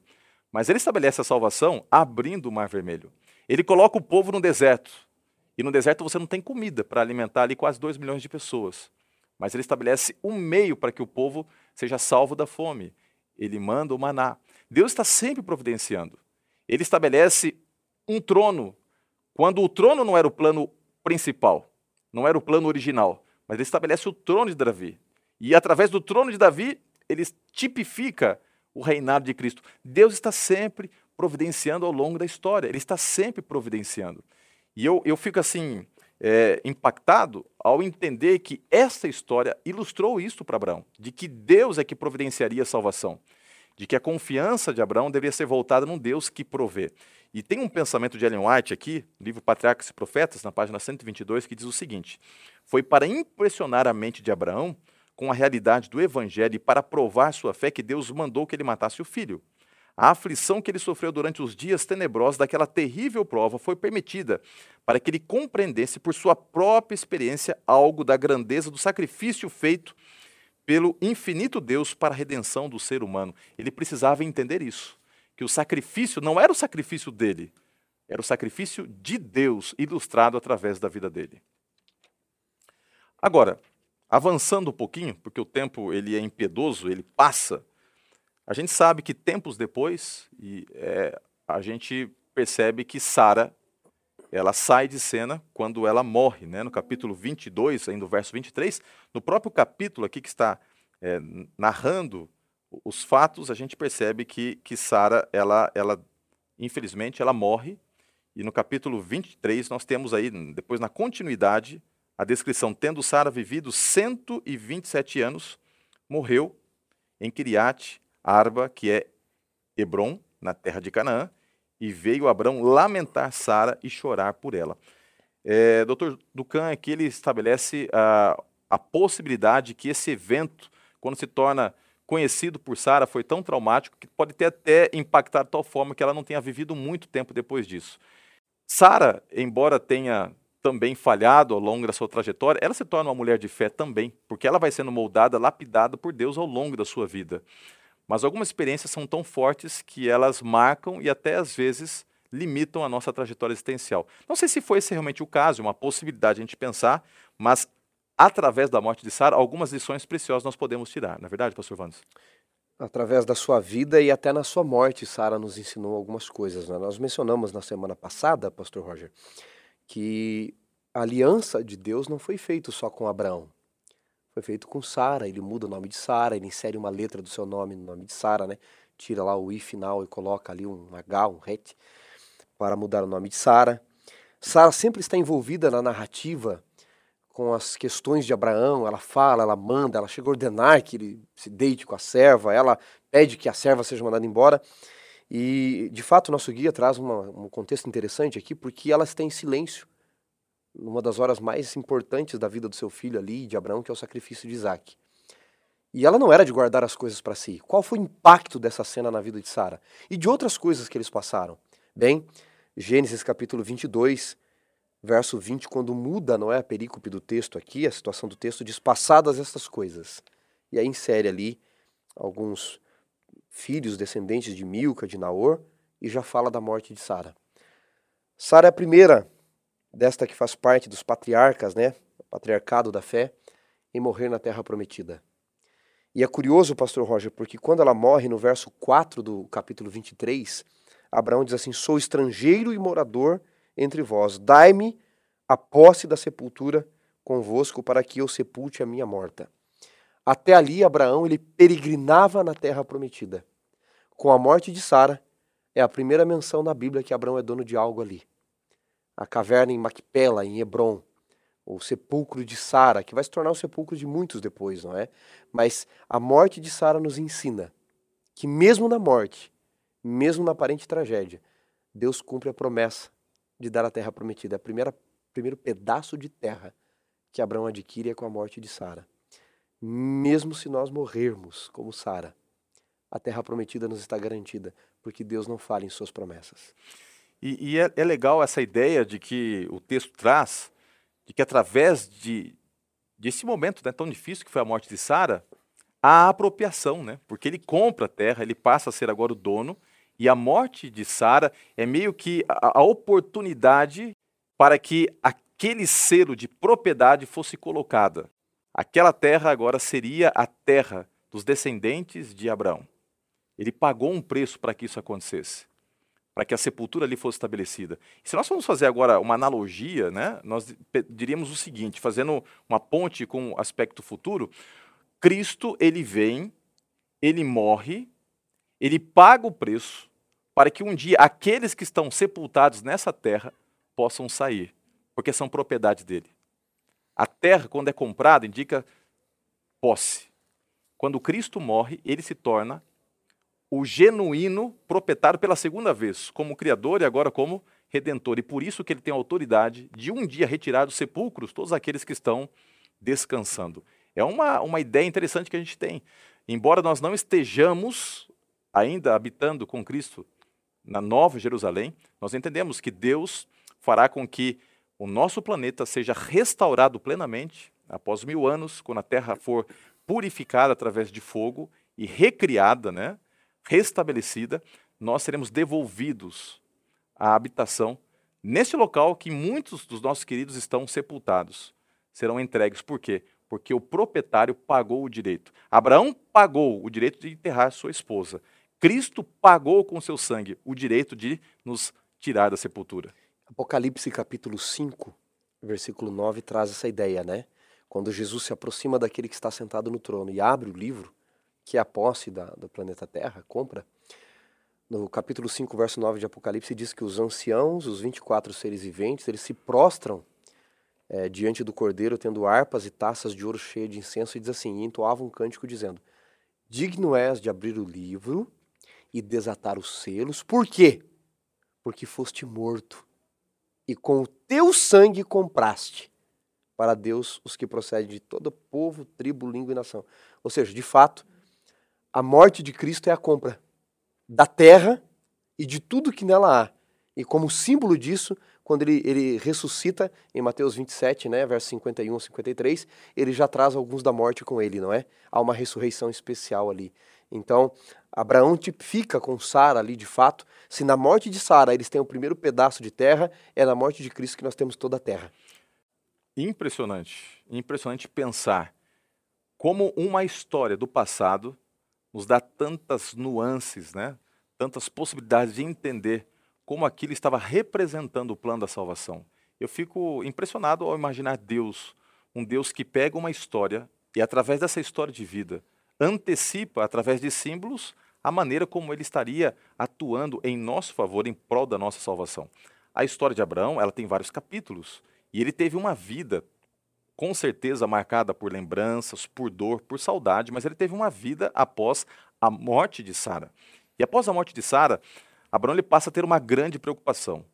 Mas ele estabelece a salvação abrindo o Mar Vermelho. Ele coloca o povo no deserto. E no deserto você não tem comida para alimentar ali quase 2 milhões de pessoas. Mas ele estabelece um meio para que o povo seja salvo da fome. Ele manda o maná. Deus está sempre providenciando. Ele estabelece um trono, quando o trono não era o plano principal, não era o plano original, mas ele estabelece o trono de Davi. E através do trono de Davi, ele tipifica o reinado de Cristo. Deus está sempre providenciando ao longo da história, ele está sempre providenciando. E eu, eu fico assim, é, impactado ao entender que essa história ilustrou isso para Abraão, de que Deus é que providenciaria a salvação de que a confiança de Abraão deveria ser voltada num Deus que provê. E tem um pensamento de Ellen White aqui, livro Patriarcas e Profetas, na página 122, que diz o seguinte: Foi para impressionar a mente de Abraão com a realidade do evangelho e para provar sua fé que Deus mandou que ele matasse o filho. A aflição que ele sofreu durante os dias tenebrosos daquela terrível prova foi permitida para que ele compreendesse por sua própria experiência algo da grandeza do sacrifício feito pelo infinito Deus para a redenção do ser humano. Ele precisava entender isso, que o sacrifício não era o sacrifício dele, era o sacrifício de Deus ilustrado através da vida dele. Agora, avançando um pouquinho, porque o tempo ele é impiedoso, ele passa. A gente sabe que tempos depois, e é, a gente percebe que Sara ela sai de cena quando ela morre, né? No capítulo 22, ainda no verso 23, no próprio capítulo aqui que está é, narrando os fatos, a gente percebe que, que Sara, ela, ela, infelizmente, ela morre. E no capítulo 23 nós temos aí, depois na continuidade, a descrição, tendo Sara vivido 127 anos, morreu em Kiriat Arba, que é Hebron, na terra de Canaã, e veio Abrão lamentar Sara e chorar por ela. É, Dr. Ducan aqui ele estabelece a, a possibilidade que esse evento, quando se torna conhecido por Sara, foi tão traumático que pode ter até impactado de tal forma que ela não tenha vivido muito tempo depois disso. Sara, embora tenha também falhado ao longo da sua trajetória, ela se torna uma mulher de fé também, porque ela vai sendo moldada, lapidada por Deus ao longo da sua vida. Mas algumas experiências são tão fortes que elas marcam e até às vezes limitam a nossa trajetória existencial. Não sei se foi esse realmente o caso, uma possibilidade a gente pensar, mas através da morte de Sara, algumas lições preciosas nós podemos tirar, não é verdade, pastor Vandes? Através da sua vida e até na sua morte, Sara nos ensinou algumas coisas. Né? Nós mencionamos na semana passada, pastor Roger, que a aliança de Deus não foi feita só com Abraão. Foi feito com Sara, ele muda o nome de Sara, ele insere uma letra do seu nome no nome de Sara, né? Tira lá o i final e coloca ali um H, um het, para mudar o nome de Sara. Sara sempre está envolvida na narrativa com as questões de Abraão, ela fala, ela manda, ela chega a ordenar que ele se deite com a serva, ela pede que a serva seja mandada embora. E, de fato, nosso guia traz uma, um contexto interessante aqui, porque ela está em silêncio numa das horas mais importantes da vida do seu filho ali, de Abraão, que é o sacrifício de Isaac. E ela não era de guardar as coisas para si. Qual foi o impacto dessa cena na vida de Sara? E de outras coisas que eles passaram? Bem, Gênesis capítulo 22, verso 20, quando muda, não é a perícope do texto aqui, a situação do texto, diz passadas estas coisas. E aí insere ali alguns filhos descendentes de Milca, de Naor, e já fala da morte de Sara. Sara é a primeira desta que faz parte dos patriarcas, né, patriarcado da fé, em morrer na terra prometida. E é curioso, pastor Roger, porque quando ela morre no verso 4 do capítulo 23, Abraão diz assim: Sou estrangeiro e morador entre vós, dai-me a posse da sepultura convosco para que eu sepulte a minha morta. Até ali, Abraão ele peregrinava na terra prometida. Com a morte de Sara, é a primeira menção na Bíblia que Abraão é dono de algo ali. A caverna em Macpela, em Hebron, o sepulcro de Sara, que vai se tornar o sepulcro de muitos depois, não é? Mas a morte de Sara nos ensina que mesmo na morte, mesmo na aparente tragédia, Deus cumpre a promessa de dar a terra prometida. É o primeiro pedaço de terra que Abraão adquire é com a morte de Sara mesmo se nós morrermos como Sara, a terra prometida nos está garantida, porque Deus não falha em suas promessas. E, e é, é, legal essa ideia de que o texto traz, de que através de desse momento né, tão difícil que foi a morte de Sara, há apropriação, né? Porque ele compra a terra, ele passa a ser agora o dono, e a morte de Sara é meio que a, a oportunidade para que aquele selo de propriedade fosse colocada. Aquela terra agora seria a terra dos descendentes de Abraão. Ele pagou um preço para que isso acontecesse, para que a sepultura ali fosse estabelecida. E se nós formos fazer agora uma analogia, né, nós diríamos o seguinte, fazendo uma ponte com o aspecto futuro, Cristo ele vem, ele morre, ele paga o preço para que um dia aqueles que estão sepultados nessa terra possam sair, porque são propriedade dele. A terra, quando é comprada, indica posse. Quando Cristo morre, ele se torna o genuíno proprietário pela segunda vez, como Criador e agora como Redentor. E por isso que ele tem a autoridade de um dia retirar dos sepulcros todos aqueles que estão descansando. É uma, uma ideia interessante que a gente tem. Embora nós não estejamos ainda habitando com Cristo na Nova Jerusalém, nós entendemos que Deus fará com que o nosso planeta seja restaurado plenamente após mil anos, quando a Terra for purificada através de fogo e recriada, né, restabelecida, nós seremos devolvidos à habitação nesse local que muitos dos nossos queridos estão sepultados. Serão entregues. Por quê? Porque o proprietário pagou o direito. Abraão pagou o direito de enterrar sua esposa. Cristo pagou com seu sangue o direito de nos tirar da sepultura. Apocalipse capítulo 5, versículo 9 traz essa ideia, né? Quando Jesus se aproxima daquele que está sentado no trono e abre o livro, que é a posse da, do planeta Terra, compra, no capítulo 5, verso 9 de Apocalipse, diz que os anciãos, os 24 seres viventes, eles se prostram é, diante do cordeiro, tendo harpas e taças de ouro cheias de incenso, e diz assim, e entoavam um cântico dizendo, Digno és de abrir o livro e desatar os selos, por quê? Porque foste morto, e com o teu sangue compraste para Deus os que procedem de todo povo, tribo, língua e nação. Ou seja, de fato, a morte de Cristo é a compra da terra e de tudo que nela há. E como símbolo disso, quando ele, ele ressuscita em Mateus 27, né, versos 51 a 53, ele já traz alguns da morte com ele, não é? Há uma ressurreição especial ali. Então, Abraão tipifica com Sara ali de fato. Se na morte de Sara eles têm o primeiro pedaço de terra, é na morte de Cristo que nós temos toda a terra. Impressionante, impressionante pensar como uma história do passado nos dá tantas nuances, né? tantas possibilidades de entender como aquilo estava representando o plano da salvação. Eu fico impressionado ao imaginar Deus, um Deus que pega uma história e, através dessa história de vida, antecipa, através de símbolos, a maneira como ele estaria atuando em nosso favor, em prol da nossa salvação. A história de Abraão ela tem vários capítulos e ele teve uma vida com certeza marcada por lembranças, por dor, por saudade, mas ele teve uma vida após a morte de Sara. E após a morte de Sara, Abraão ele passa a ter uma grande preocupação,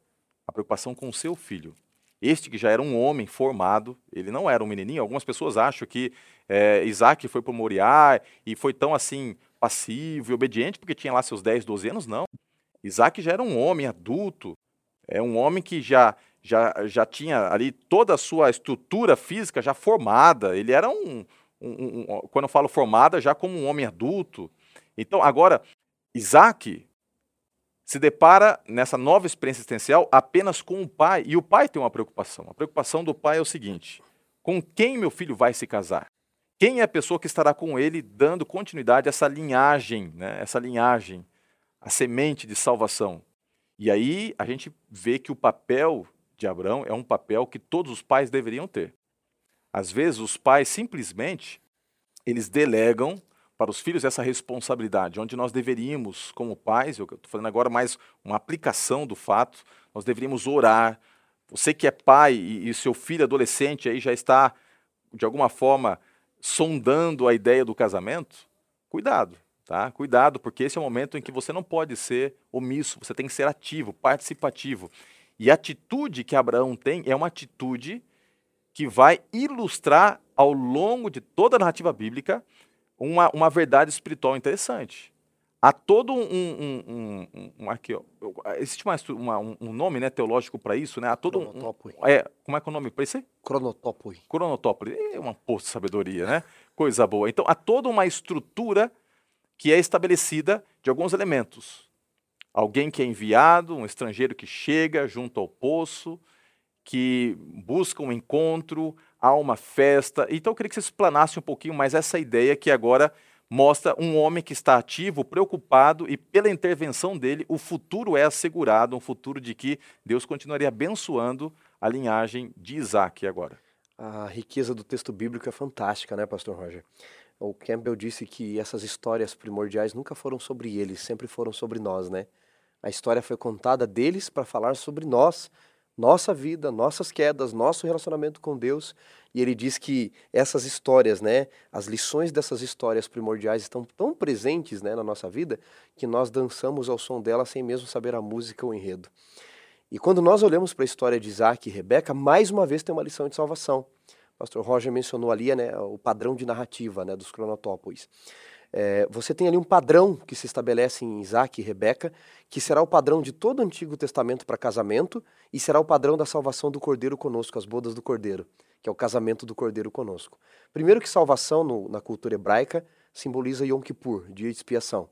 a preocupação com seu filho. Este que já era um homem formado, ele não era um menininho. Algumas pessoas acham que é, Isaac foi para Moriá e foi tão assim passivo e obediente porque tinha lá seus 10, 12 anos. Não. Isaac já era um homem adulto, é um homem que já já, já tinha ali toda a sua estrutura física já formada. Ele era um, um, um, quando eu falo formada, já como um homem adulto. Então, agora, Isaac se depara nessa nova experiência existencial apenas com o pai, e o pai tem uma preocupação. A preocupação do pai é o seguinte: com quem meu filho vai se casar? Quem é a pessoa que estará com ele dando continuidade a essa linhagem, né? essa linhagem, a semente de salvação? E aí a gente vê que o papel de Abraão é um papel que todos os pais deveriam ter. Às vezes os pais simplesmente eles delegam para os filhos essa responsabilidade, onde nós deveríamos, como pais, eu estou fazendo agora mais uma aplicação do fato, nós deveríamos orar. Você que é pai e, e seu filho adolescente aí já está, de alguma forma, sondando a ideia do casamento, cuidado, tá? Cuidado, porque esse é o momento em que você não pode ser omisso, você tem que ser ativo, participativo. E a atitude que Abraão tem é uma atitude que vai ilustrar ao longo de toda a narrativa bíblica uma, uma verdade espiritual interessante. Há todo um. um, um, um aqui, ó, existe uma, uma, um nome né, teológico para isso, né? Há todo um, é, Como é que é o nome para isso aí? Cronotópoi. Cronotópoi. É uma poça de sabedoria, né? Coisa boa. Então, há toda uma estrutura que é estabelecida de alguns elementos. Alguém que é enviado, um estrangeiro que chega junto ao poço, que busca um encontro, há uma festa. Então eu queria que você explanasse um pouquinho mais essa ideia que agora mostra um homem que está ativo, preocupado e pela intervenção dele o futuro é assegurado, um futuro de que Deus continuaria abençoando a linhagem de Isaac agora. A riqueza do texto bíblico é fantástica, né, pastor Roger? O Campbell disse que essas histórias primordiais nunca foram sobre eles, sempre foram sobre nós, né? A história foi contada deles para falar sobre nós, nossa vida, nossas quedas, nosso relacionamento com Deus. E ele diz que essas histórias, né, as lições dessas histórias primordiais estão tão presentes, né, na nossa vida, que nós dançamos ao som delas sem mesmo saber a música ou o enredo. E quando nós olhamos para a história de Isaac e Rebeca, mais uma vez tem uma lição de salvação. O pastor Roger mencionou ali né, o padrão de narrativa né, dos cronotópolis. É, você tem ali um padrão que se estabelece em Isaac e Rebeca, que será o padrão de todo o Antigo Testamento para casamento e será o padrão da salvação do Cordeiro conosco, as bodas do Cordeiro, que é o casamento do Cordeiro conosco. Primeiro que salvação no, na cultura hebraica simboliza Yom Kippur, dia de expiação.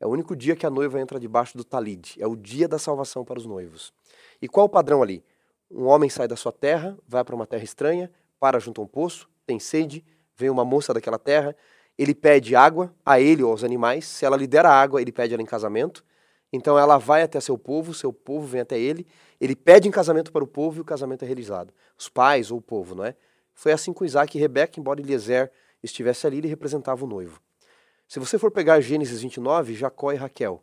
É o único dia que a noiva entra debaixo do talid, é o dia da salvação para os noivos. E qual o padrão ali? Um homem sai da sua terra, vai para uma terra estranha, para junto a um poço, tem sede, vem uma moça daquela terra, ele pede água a ele ou aos animais. Se ela lhe der a água, ele pede ela em casamento. Então ela vai até seu povo, seu povo vem até ele, ele pede em casamento para o povo e o casamento é realizado. Os pais ou o povo, não é? Foi assim com Isaac e Rebeca, embora Eliezer estivesse ali, ele representava o noivo. Se você for pegar Gênesis 29, Jacó e Raquel,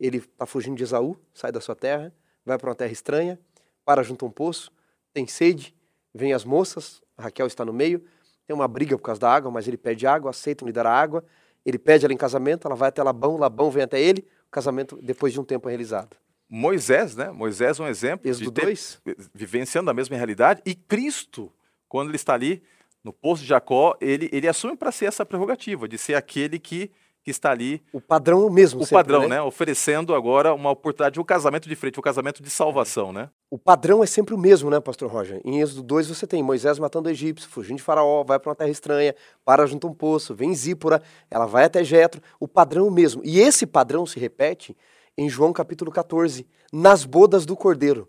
ele está fugindo de Esaú, sai da sua terra, vai para uma terra estranha, para junto a um poço, tem sede, vem as moças, Raquel está no meio, tem uma briga por causa da água, mas ele pede água, aceitam lhe dar água, ele pede ela em casamento, ela vai até Labão, Labão vem até ele, o casamento depois de um tempo é realizado. Moisés, né? Moisés é um exemplo Êxodo de ter, 2. vivenciando a mesma realidade e Cristo, quando ele está ali no poço de Jacó, ele, ele assume para ser essa prerrogativa de ser aquele que, que está ali O padrão é o mesmo o sempre, padrão, né? Oferecendo agora uma oportunidade, o casamento de frente, o casamento de salvação, né? O padrão é sempre o mesmo, né, pastor Roger? Em Êxodo 2 você tem Moisés matando o egípcio, fugindo de faraó, vai para uma terra estranha, para junto a um poço, vem Zípora, ela vai até Jetro, o padrão é o mesmo. E esse padrão se repete em João capítulo 14, nas bodas do cordeiro.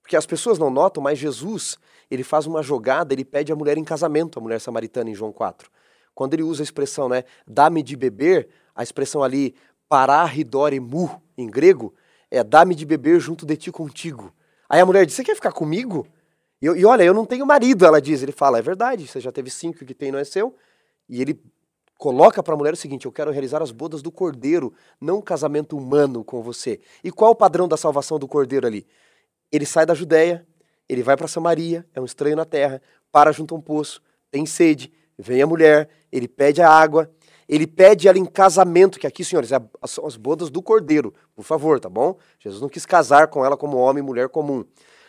Porque as pessoas não notam, mas Jesus, ele faz uma jogada, ele pede a mulher em casamento, a mulher samaritana em João 4. Quando ele usa a expressão, né, dá-me de beber, a expressão ali, pararidoremu, em grego, é dá-me de beber junto de ti contigo. Aí a mulher diz, você quer ficar comigo? E, e olha, eu não tenho marido, ela diz. Ele fala, é verdade, você já teve cinco, o que tem não é seu. E ele coloca para a mulher o seguinte, eu quero realizar as bodas do cordeiro, não um casamento humano com você. E qual o padrão da salvação do cordeiro ali? Ele sai da Judéia, ele vai para Samaria, é um estranho na terra, para junto a um poço, tem sede, vem a mulher, ele pede a água, ele pede ela em casamento, que aqui, senhores, é são as bodas do cordeiro, por favor, tá bom? Jesus não quis casar com ela como homem e mulher comum.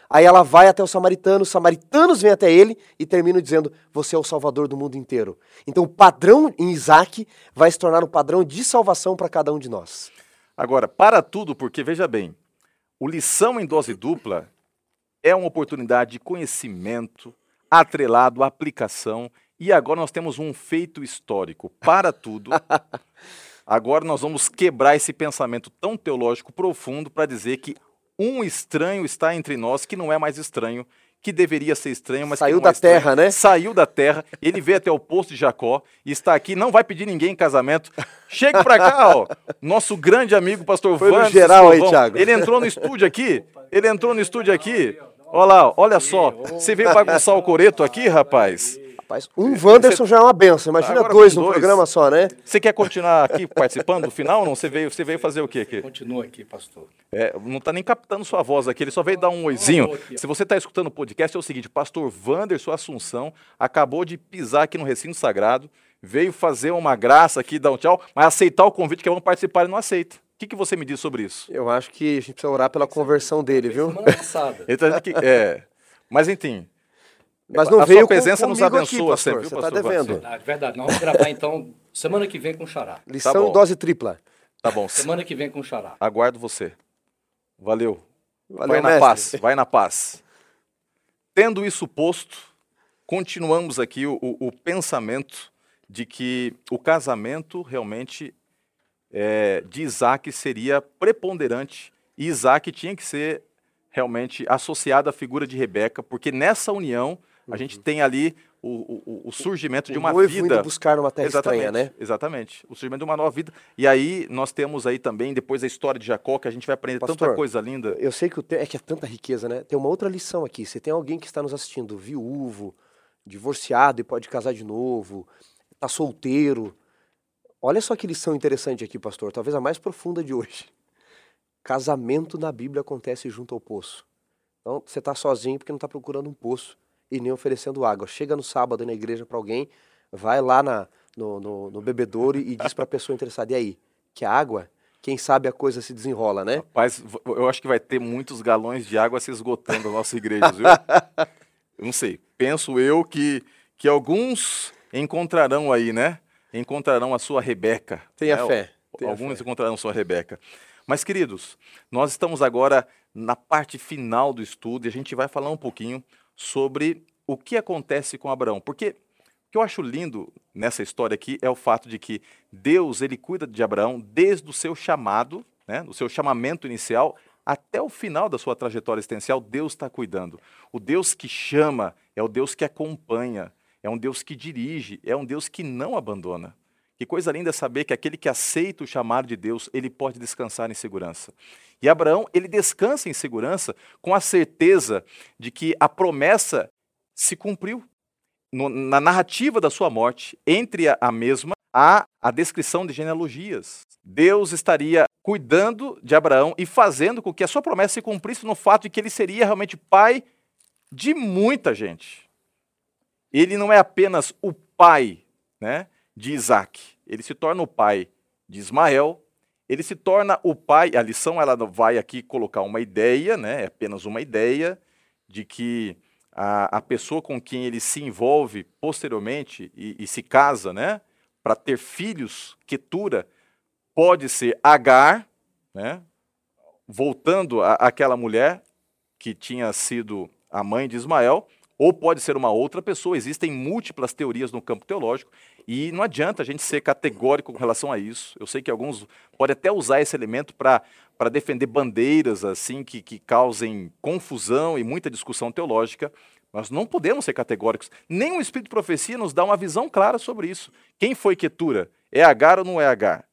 Aí ela vai até os samaritanos, os samaritanos vêm até ele e terminam dizendo: Você é o salvador do mundo inteiro. Então o padrão em Isaac vai se tornar um padrão de salvação para cada um de nós. Agora, para tudo, porque veja bem, o lição em dose dupla é uma oportunidade de conhecimento atrelado à aplicação e agora nós temos um feito histórico. Para tudo. Agora nós vamos quebrar esse pensamento tão teológico profundo para dizer que um estranho está entre nós que não é mais estranho, que deveria ser estranho, mas que Saiu não é da estranho. terra, né? Saiu da terra, ele veio até o posto de Jacó e está aqui, não vai pedir ninguém em casamento. Chega pra cá, ó. Nosso grande amigo pastor Foi no Vandes geral aí, Escovão. Thiago. Ele entrou no estúdio aqui. Ele entrou no estúdio aqui. Olha lá, olha só. Você veio bagunçar o coreto aqui, rapaz? Rapaz, um Wanderson já é uma benção. Imagina Agora dois num programa só, né? Você quer continuar aqui participando do final ou não? Você veio, você veio fazer o quê aqui? Continua aqui, pastor. É, não está nem captando sua voz aqui, ele só veio dar um oizinho. Se você está escutando o podcast, é o seguinte: Pastor Wanderson Assunção acabou de pisar aqui no recinto sagrado, veio fazer uma graça aqui, dar um tchau, mas aceitar o convite que vamos participar, ele não aceita. O que, que você me diz sobre isso? Eu acho que a gente precisa orar pela conversão dele, viu? Semana passada. Ele tá dizendo que, é, mas enfim. Mas não a veio sua com- presença nos comigo abençoa aqui, pastor. sempre, viu, Você tá pastor devendo. Wanderson? Verdade, verdade. Nós vamos gravar então semana que vem com o Xará. Lição bom. em dose tripla. Tá bom, Semana que vem com o Xará. aguardo você. Valeu. Valeu, vai na mestre. paz, vai na paz. Tendo isso posto, continuamos aqui o, o- o pensamento de que o casamento realmente é, de Isaac seria preponderante e Isaac tinha que ser realmente associado à figura de Rebeca, porque nessa união a gente tem ali o, o- o- o surgimento de O uma noivo vida. indo buscar numa terra Exatamente, estranha, né? exatamente. O surgimento de uma nova vida. E aí nós temos aí também, depois a história de Jacó, que a gente vai aprender tanta Pastor, coisa linda. Eu sei que o te... é que é tanta riqueza, né? Tem uma outra lição aqui. Você tem alguém que está nos assistindo, viúvo, divorciado e pode casar de novo, tá solteiro. Olha só que lição interessante aqui, pastor. Talvez a mais profunda de hoje. Casamento na Bíblia acontece junto ao poço. Então, você está sozinho porque não está procurando um poço e nem oferecendo água. Chega no sábado na igreja para alguém, vai lá na, no, no, no bebedouro e diz para a pessoa interessada: e aí, que água? Quem sabe a coisa se desenrola, né? Rapaz, eu acho que vai ter muitos galões de água se esgotando na nossa igreja, viu? Eu não sei. Penso eu que, que alguns encontrarão aí, né? Encontrarão a sua Rebeca. Tenha né? fé, tenha alguns fé. encontrarão sua Rebeca. Mas, queridos, nós estamos agora na parte final do estudo e a gente vai falar um pouquinho sobre o que acontece com Abraão. Porque o que eu acho lindo nessa história aqui é o fato de que Deus ele cuida de Abraão desde o seu chamado, né, do seu chamamento inicial até o final da sua trajetória existencial, Deus está cuidando. O Deus que chama é o Deus que acompanha, é um Deus que dirige, é um Deus que não abandona. Que coisa linda é saber que aquele que aceita o chamado de Deus, ele pode descansar em segurança. E Abraão, ele descansa em segurança com a certeza de que a promessa se cumpriu. No, na narrativa da sua morte, entre a, a mesma, há a descrição de genealogias. Deus estaria cuidando de Abraão e fazendo com que a sua promessa se cumprisse no fato de que ele seria realmente pai de muita gente. Ele não é apenas o pai né, de Isaac, ele se torna o pai de Ismael, ele se torna o pai, a lição ela vai aqui colocar uma ideia, né, é apenas uma ideia, de que a, a pessoa com quem ele se envolve posteriormente e, e se casa, né, para ter filhos, Ketura, pode ser Agar, né, voltando àquela mulher que tinha sido a mãe de Ismael, ou pode ser uma outra pessoa. Existem múltiplas teorias no campo teológico e não adianta a gente ser categórico com relação a isso. Eu sei que alguns podem até usar esse elemento para defender bandeiras assim que, que causem confusão e muita discussão teológica. Nós não podemos ser categóricos. Nem o Espírito de Profecia nos dá uma visão clara sobre isso. Quem foi Ketura? É Agar ou não é Agar?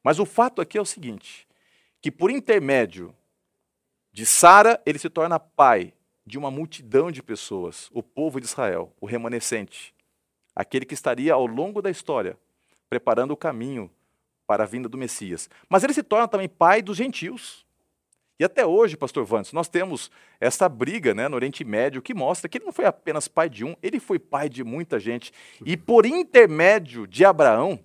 Mas o fato aqui é o seguinte: que por intermédio de Sara, ele se torna pai de uma multidão de pessoas, o povo de Israel, o remanescente, aquele que estaria ao longo da história preparando o caminho para a vinda do Messias. Mas ele se torna também pai dos gentios. E até hoje, pastor Vantes, nós temos essa briga né, no Oriente Médio que mostra que ele não foi apenas pai de um, ele foi pai de muita gente. E por intermédio de Abraão,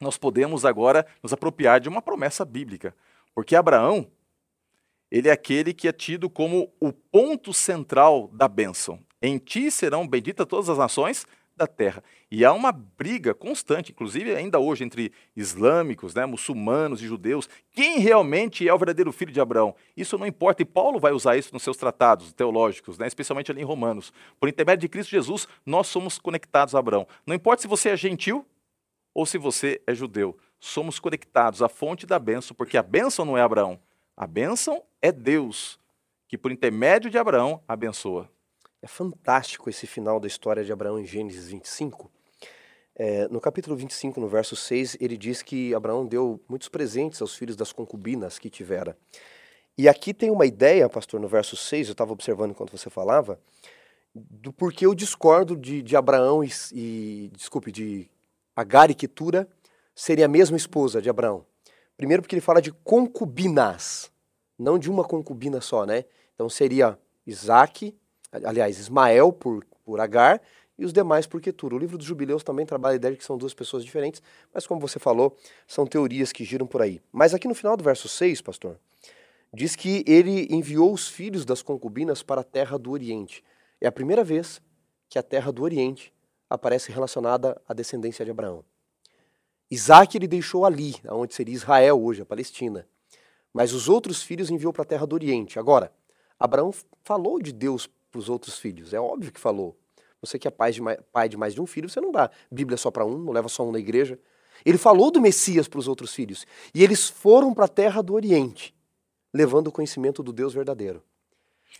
nós podemos agora nos apropriar de uma promessa bíblica. Porque Abraão, ele é aquele que é tido como o ponto central da bênção. Em ti serão benditas todas as nações da terra. E há uma briga constante, inclusive ainda hoje, entre islâmicos, né, muçulmanos e judeus. Quem realmente é o verdadeiro filho de Abraão? Isso não importa, e Paulo vai usar isso nos seus tratados teológicos, né, especialmente ali em Romanos. Por intermédio de Cristo Jesus, nós somos conectados a Abraão. Não importa se você é gentil ou se você é judeu, somos conectados à fonte da bênção, porque a bênção não é Abraão, a bênção é Deus, que por intermédio de Abraão abençoa. É fantástico esse final da história de Abraão em Gênesis 25. É, no capítulo 25, no verso 6, ele diz que Abraão deu muitos presentes aos filhos das concubinas que tivera. E aqui tem uma ideia, pastor, no verso 6, eu estava observando enquanto você falava, do porquê eu discordo de, de Abraão e, e, desculpe, de Agar e Ketura serem a mesma esposa de Abraão. Primeiro porque ele fala de concubinas, não de uma concubina só, né? Então seria Isaac, aliás, Ismael por, por Agar e os demais por Ketura. O livro dos Jubileus também trabalha a ideia de que são duas pessoas diferentes, mas como você falou, são teorias que giram por aí. Mas aqui no final do verso 6, pastor, diz que ele enviou os filhos das concubinas para a terra do Oriente. É a primeira vez que a terra do Oriente aparece relacionada à descendência de Abraão. Isaac ele deixou ali, onde seria Israel hoje, a Palestina. Mas os outros filhos enviou para a terra do Oriente. Agora, Abraão falou de Deus para os outros filhos, é óbvio que falou. Você que é pai de, mais, pai de mais de um filho, você não dá Bíblia só para um, não leva só um na igreja. Ele falou do Messias para os outros filhos. E eles foram para a terra do Oriente, levando o conhecimento do Deus verdadeiro.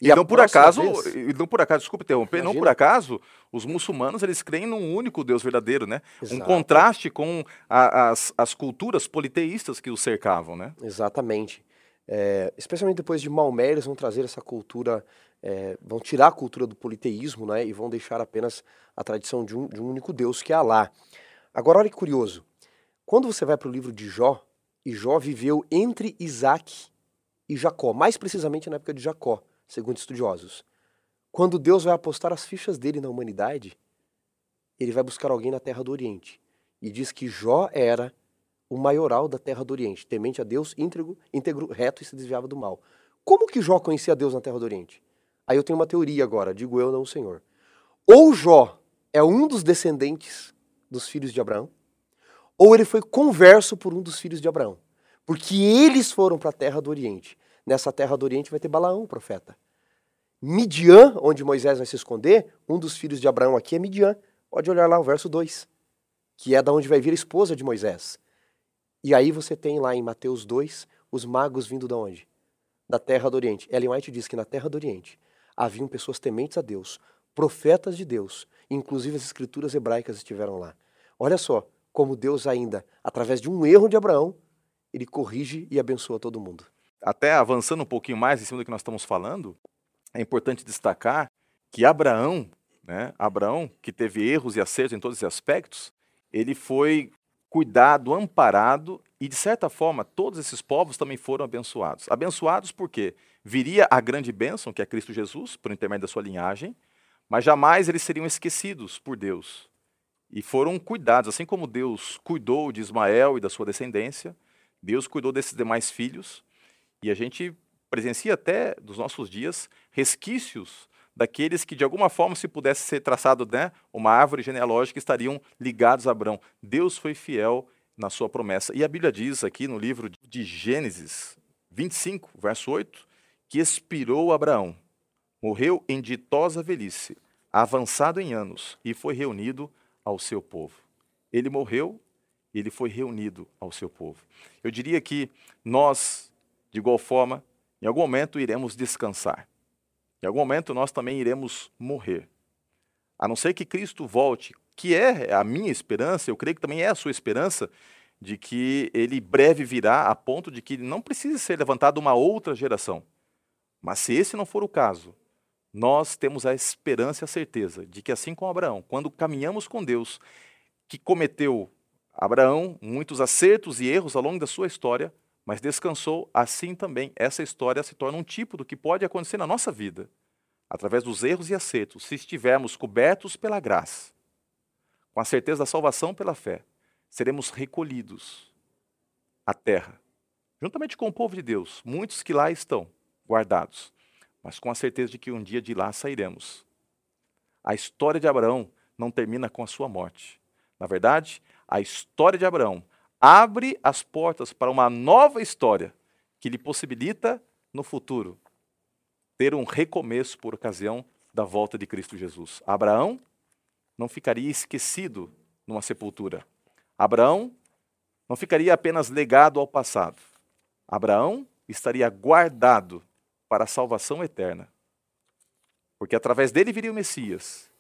E, e não por acaso, vez... não por acaso, desculpe interromper, Imagina. não por acaso, os muçulmanos eles creem num único Deus verdadeiro, né? Exato. Um contraste com a, as, as culturas politeístas que os cercavam, né? Exatamente. É, especialmente depois de Maomé, eles vão trazer essa cultura, é, vão tirar a cultura do politeísmo, né? E vão deixar apenas a tradição de um, de um único Deus, que é Alá. Agora, olha que curioso. Quando você vai para o livro de Jó, e Jó viveu entre Isaac e Jacó, mais precisamente na época de Jacó segundo estudiosos. Quando Deus vai apostar as fichas dele na humanidade, ele vai buscar alguém na terra do Oriente. E diz que Jó era o maioral da terra do Oriente, temente a Deus, íntegro, íntegro, reto e se desviava do mal. Como que Jó conhecia Deus na terra do Oriente? Aí eu tenho uma teoria agora, digo eu, não o Senhor. Ou Jó é um dos descendentes dos filhos de Abraão, ou ele foi converso por um dos filhos de Abraão. Porque eles foram para a terra do Oriente. Nessa terra do Oriente vai ter Balaão, o profeta. Midian, onde Moisés vai se esconder, um dos filhos de Abraão aqui é Midian. Pode olhar lá o verso 2, que é da onde vai vir a esposa de Moisés. E aí você tem lá em Mateus 2 os magos vindo da onde? Da terra do Oriente. Ellen White diz que na terra do Oriente haviam pessoas tementes a Deus, profetas de Deus, inclusive as escrituras hebraicas estiveram lá. Olha só, como Deus ainda, através de um erro de Abraão, ele corrige e abençoa todo mundo. Até avançando um pouquinho mais em cima do que nós estamos falando, é importante destacar que Abraão, né, Abraão, que teve erros e acertos em todos os aspectos, ele foi cuidado, amparado e, de certa forma, todos esses povos também foram abençoados. Abençoados porque viria a grande bênção, que é Cristo Jesus, por intermédio da sua linhagem, mas jamais eles seriam esquecidos por Deus. E foram cuidados, assim como Deus cuidou de Ismael e da sua descendência, Deus cuidou desses demais filhos, e a gente presencia até dos nossos dias resquícios daqueles que de alguma forma, se pudesse ser traçado né, uma árvore genealógica, estariam ligados a Abraão. Deus foi fiel na sua promessa. E a Bíblia diz aqui no livro de Gênesis 25, verso 8, que expirou Abraão, morreu em ditosa velhice, avançado em anos, e foi reunido ao seu povo. Ele morreu ele foi reunido ao seu povo. Eu diria que nós, de igual forma, em algum momento iremos descansar. Em algum momento nós também iremos morrer. A não ser que Cristo volte, que é a minha esperança, eu creio que também é a sua esperança, de que ele breve virá a ponto de que não precise ser levantada uma outra geração. Mas se esse não for o caso, nós temos a esperança e a certeza de que, assim como Abraão, quando caminhamos com Deus, que cometeu Abraão muitos acertos e erros ao longo da sua história, mas descansou, assim também essa história se torna um tipo do que pode acontecer na nossa vida, através dos erros e acertos, se estivermos cobertos pela graça, com a certeza da salvação pela fé, seremos recolhidos à terra, juntamente com o povo de Deus, muitos que lá estão guardados, mas com a certeza de que um dia de lá sairemos. A história de Abraão não termina com a sua morte. Na verdade, a história de Abraão abre as portas para uma nova história que lhe possibilita, no futuro, ter um recomeço por ocasião da volta de Cristo Jesus. Abraão não ficaria esquecido numa sepultura. Abraão não ficaria apenas legado ao passado. Abraão estaria guardado para a salvação eterna. Porque através dele viria o Messias.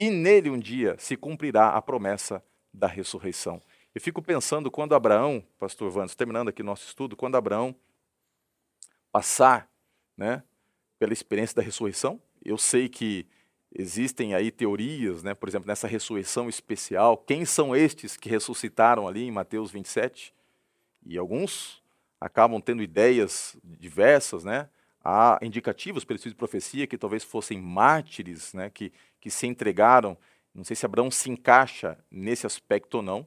E nele um dia se cumprirá a promessa da ressurreição. Eu fico pensando quando Abraão, pastor Vandes, terminando aqui nosso estudo, quando Abraão passar né, pela experiência da ressurreição, eu sei que existem aí teorias, né, por exemplo, nessa ressurreição especial, quem são estes que ressuscitaram ali em Mateus 27? E alguns acabam tendo ideias diversas, né? Há indicativos pelo espírito de profecia que talvez fossem mártires, né, que, que se entregaram. Não sei se Abraão se encaixa nesse aspecto ou não,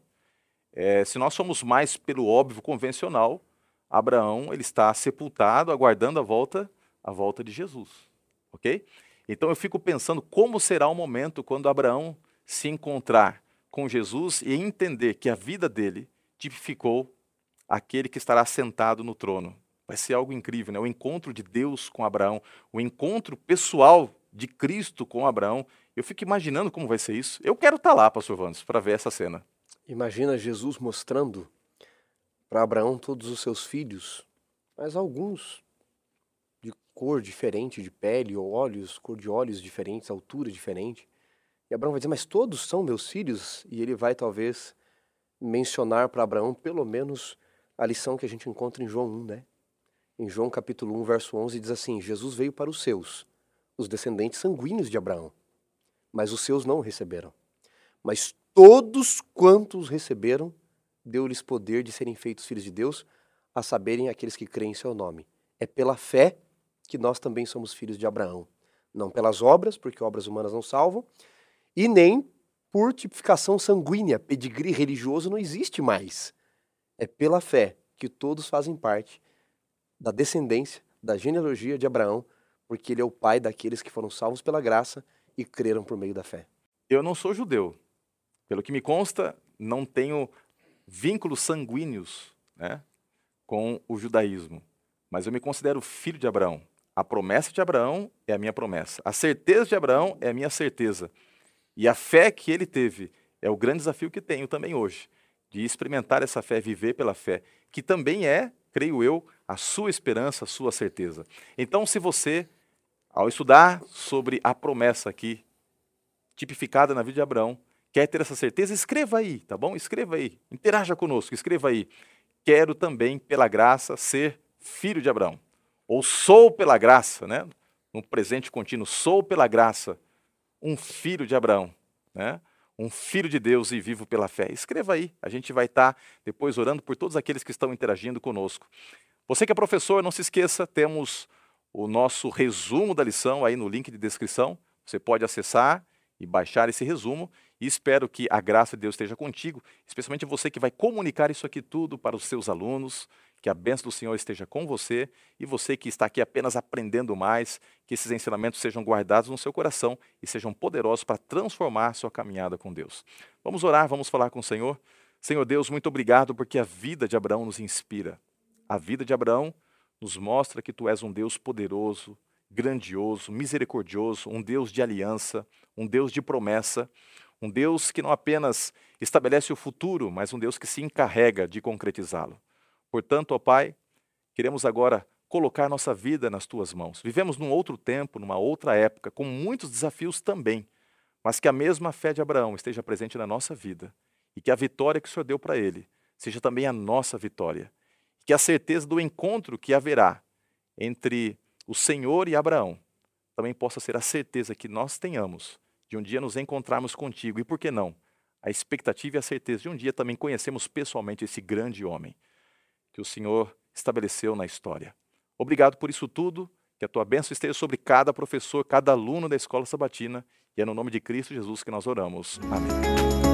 é, se nós somos mais pelo óbvio convencional, Abraão ele está sepultado, aguardando a volta, a volta de Jesus, ok? Então eu fico pensando como será o momento quando Abraão se encontrar com Jesus e entender que a vida dele tipificou aquele que estará sentado no trono. Vai ser algo incrível, né? O encontro de Deus com Abraão, o encontro pessoal de Cristo com Abraão. Eu fico imaginando como vai ser isso. Eu quero estar lá, pastor Vandes, para ver essa cena. Imagina Jesus mostrando para Abraão todos os seus filhos, mas alguns cor diferente, de pele ou olhos, cor de olhos diferentes, altura diferente. E Abraão vai dizer: Mas todos são meus filhos? E ele vai talvez mencionar para Abraão pelo menos a lição que a gente encontra em João 1, né? Em João capítulo 1, verso 11, diz assim: Jesus veio para os seus, os descendentes sanguíneos de Abraão, mas os seus não receberam. Mas todos quantos receberam, deu-lhes poder de serem feitos filhos de Deus, a saberem aqueles que creem em seu nome. É pela fé que nós também somos filhos de Abraão. Não pelas obras, porque obras humanas não salvam, e nem por tipificação sanguínea, pedigree religioso não existe mais. É pela fé que todos fazem parte da descendência, da genealogia de Abraão, porque ele é o pai daqueles que foram salvos pela graça e creram por meio da fé. Eu não sou judeu, pelo que me consta, não tenho vínculos sanguíneos né, com o judaísmo, mas eu me considero filho de Abraão. A promessa de Abraão é a minha promessa. A certeza de Abraão é a minha certeza. E a fé que ele teve é o grande desafio que tenho também hoje, de experimentar essa fé, viver pela fé, que também é, creio eu, a sua esperança, a sua certeza. Então, se você, ao estudar sobre a promessa aqui, tipificada na vida de Abraão, Quer ter essa certeza? Escreva aí, tá bom? Escreva aí. Interaja conosco, escreva aí. Quero também, pela graça, ser filho de Abraão. Ou sou pela graça, né? No presente contínuo, sou pela graça um filho de Abraão, né? Um filho de Deus e vivo pela fé. Escreva aí. A gente vai estar tá depois orando por todos aqueles que estão interagindo conosco. Você que é professor, não se esqueça, temos o nosso resumo da lição aí no link de descrição. Você pode acessar e baixar esse resumo e espero que a graça de Deus esteja contigo, especialmente você que vai comunicar isso aqui tudo para os seus alunos, que a bênção do Senhor esteja com você e você que está aqui apenas aprendendo mais, que esses ensinamentos sejam guardados no seu coração e sejam poderosos para transformar sua caminhada com Deus. Vamos orar, vamos falar com o Senhor. Senhor Deus, muito obrigado porque a vida de Abraão nos inspira. A vida de Abraão nos mostra que tu és um Deus poderoso, grandioso, misericordioso, um Deus de aliança, um Deus de promessa, um Deus que não apenas estabelece o futuro, mas um Deus que se encarrega de concretizá-lo. Portanto, ó Pai, queremos agora colocar nossa vida nas tuas mãos. Vivemos num outro tempo, numa outra época, com muitos desafios também, mas que a mesma fé de Abraão esteja presente na nossa vida e que a vitória que o Senhor deu para ele seja também a nossa vitória. Que a certeza do encontro que haverá entre o Senhor e Abraão também possa ser a certeza que nós tenhamos de um dia nos encontrarmos contigo e, por que não, a expectativa e a certeza de um dia também conhecemos pessoalmente esse grande homem que o Senhor estabeleceu na história. Obrigado por isso tudo, que a tua bênção esteja sobre cada professor, cada aluno da escola sabatina, e é no nome de Cristo Jesus que nós oramos. Amém.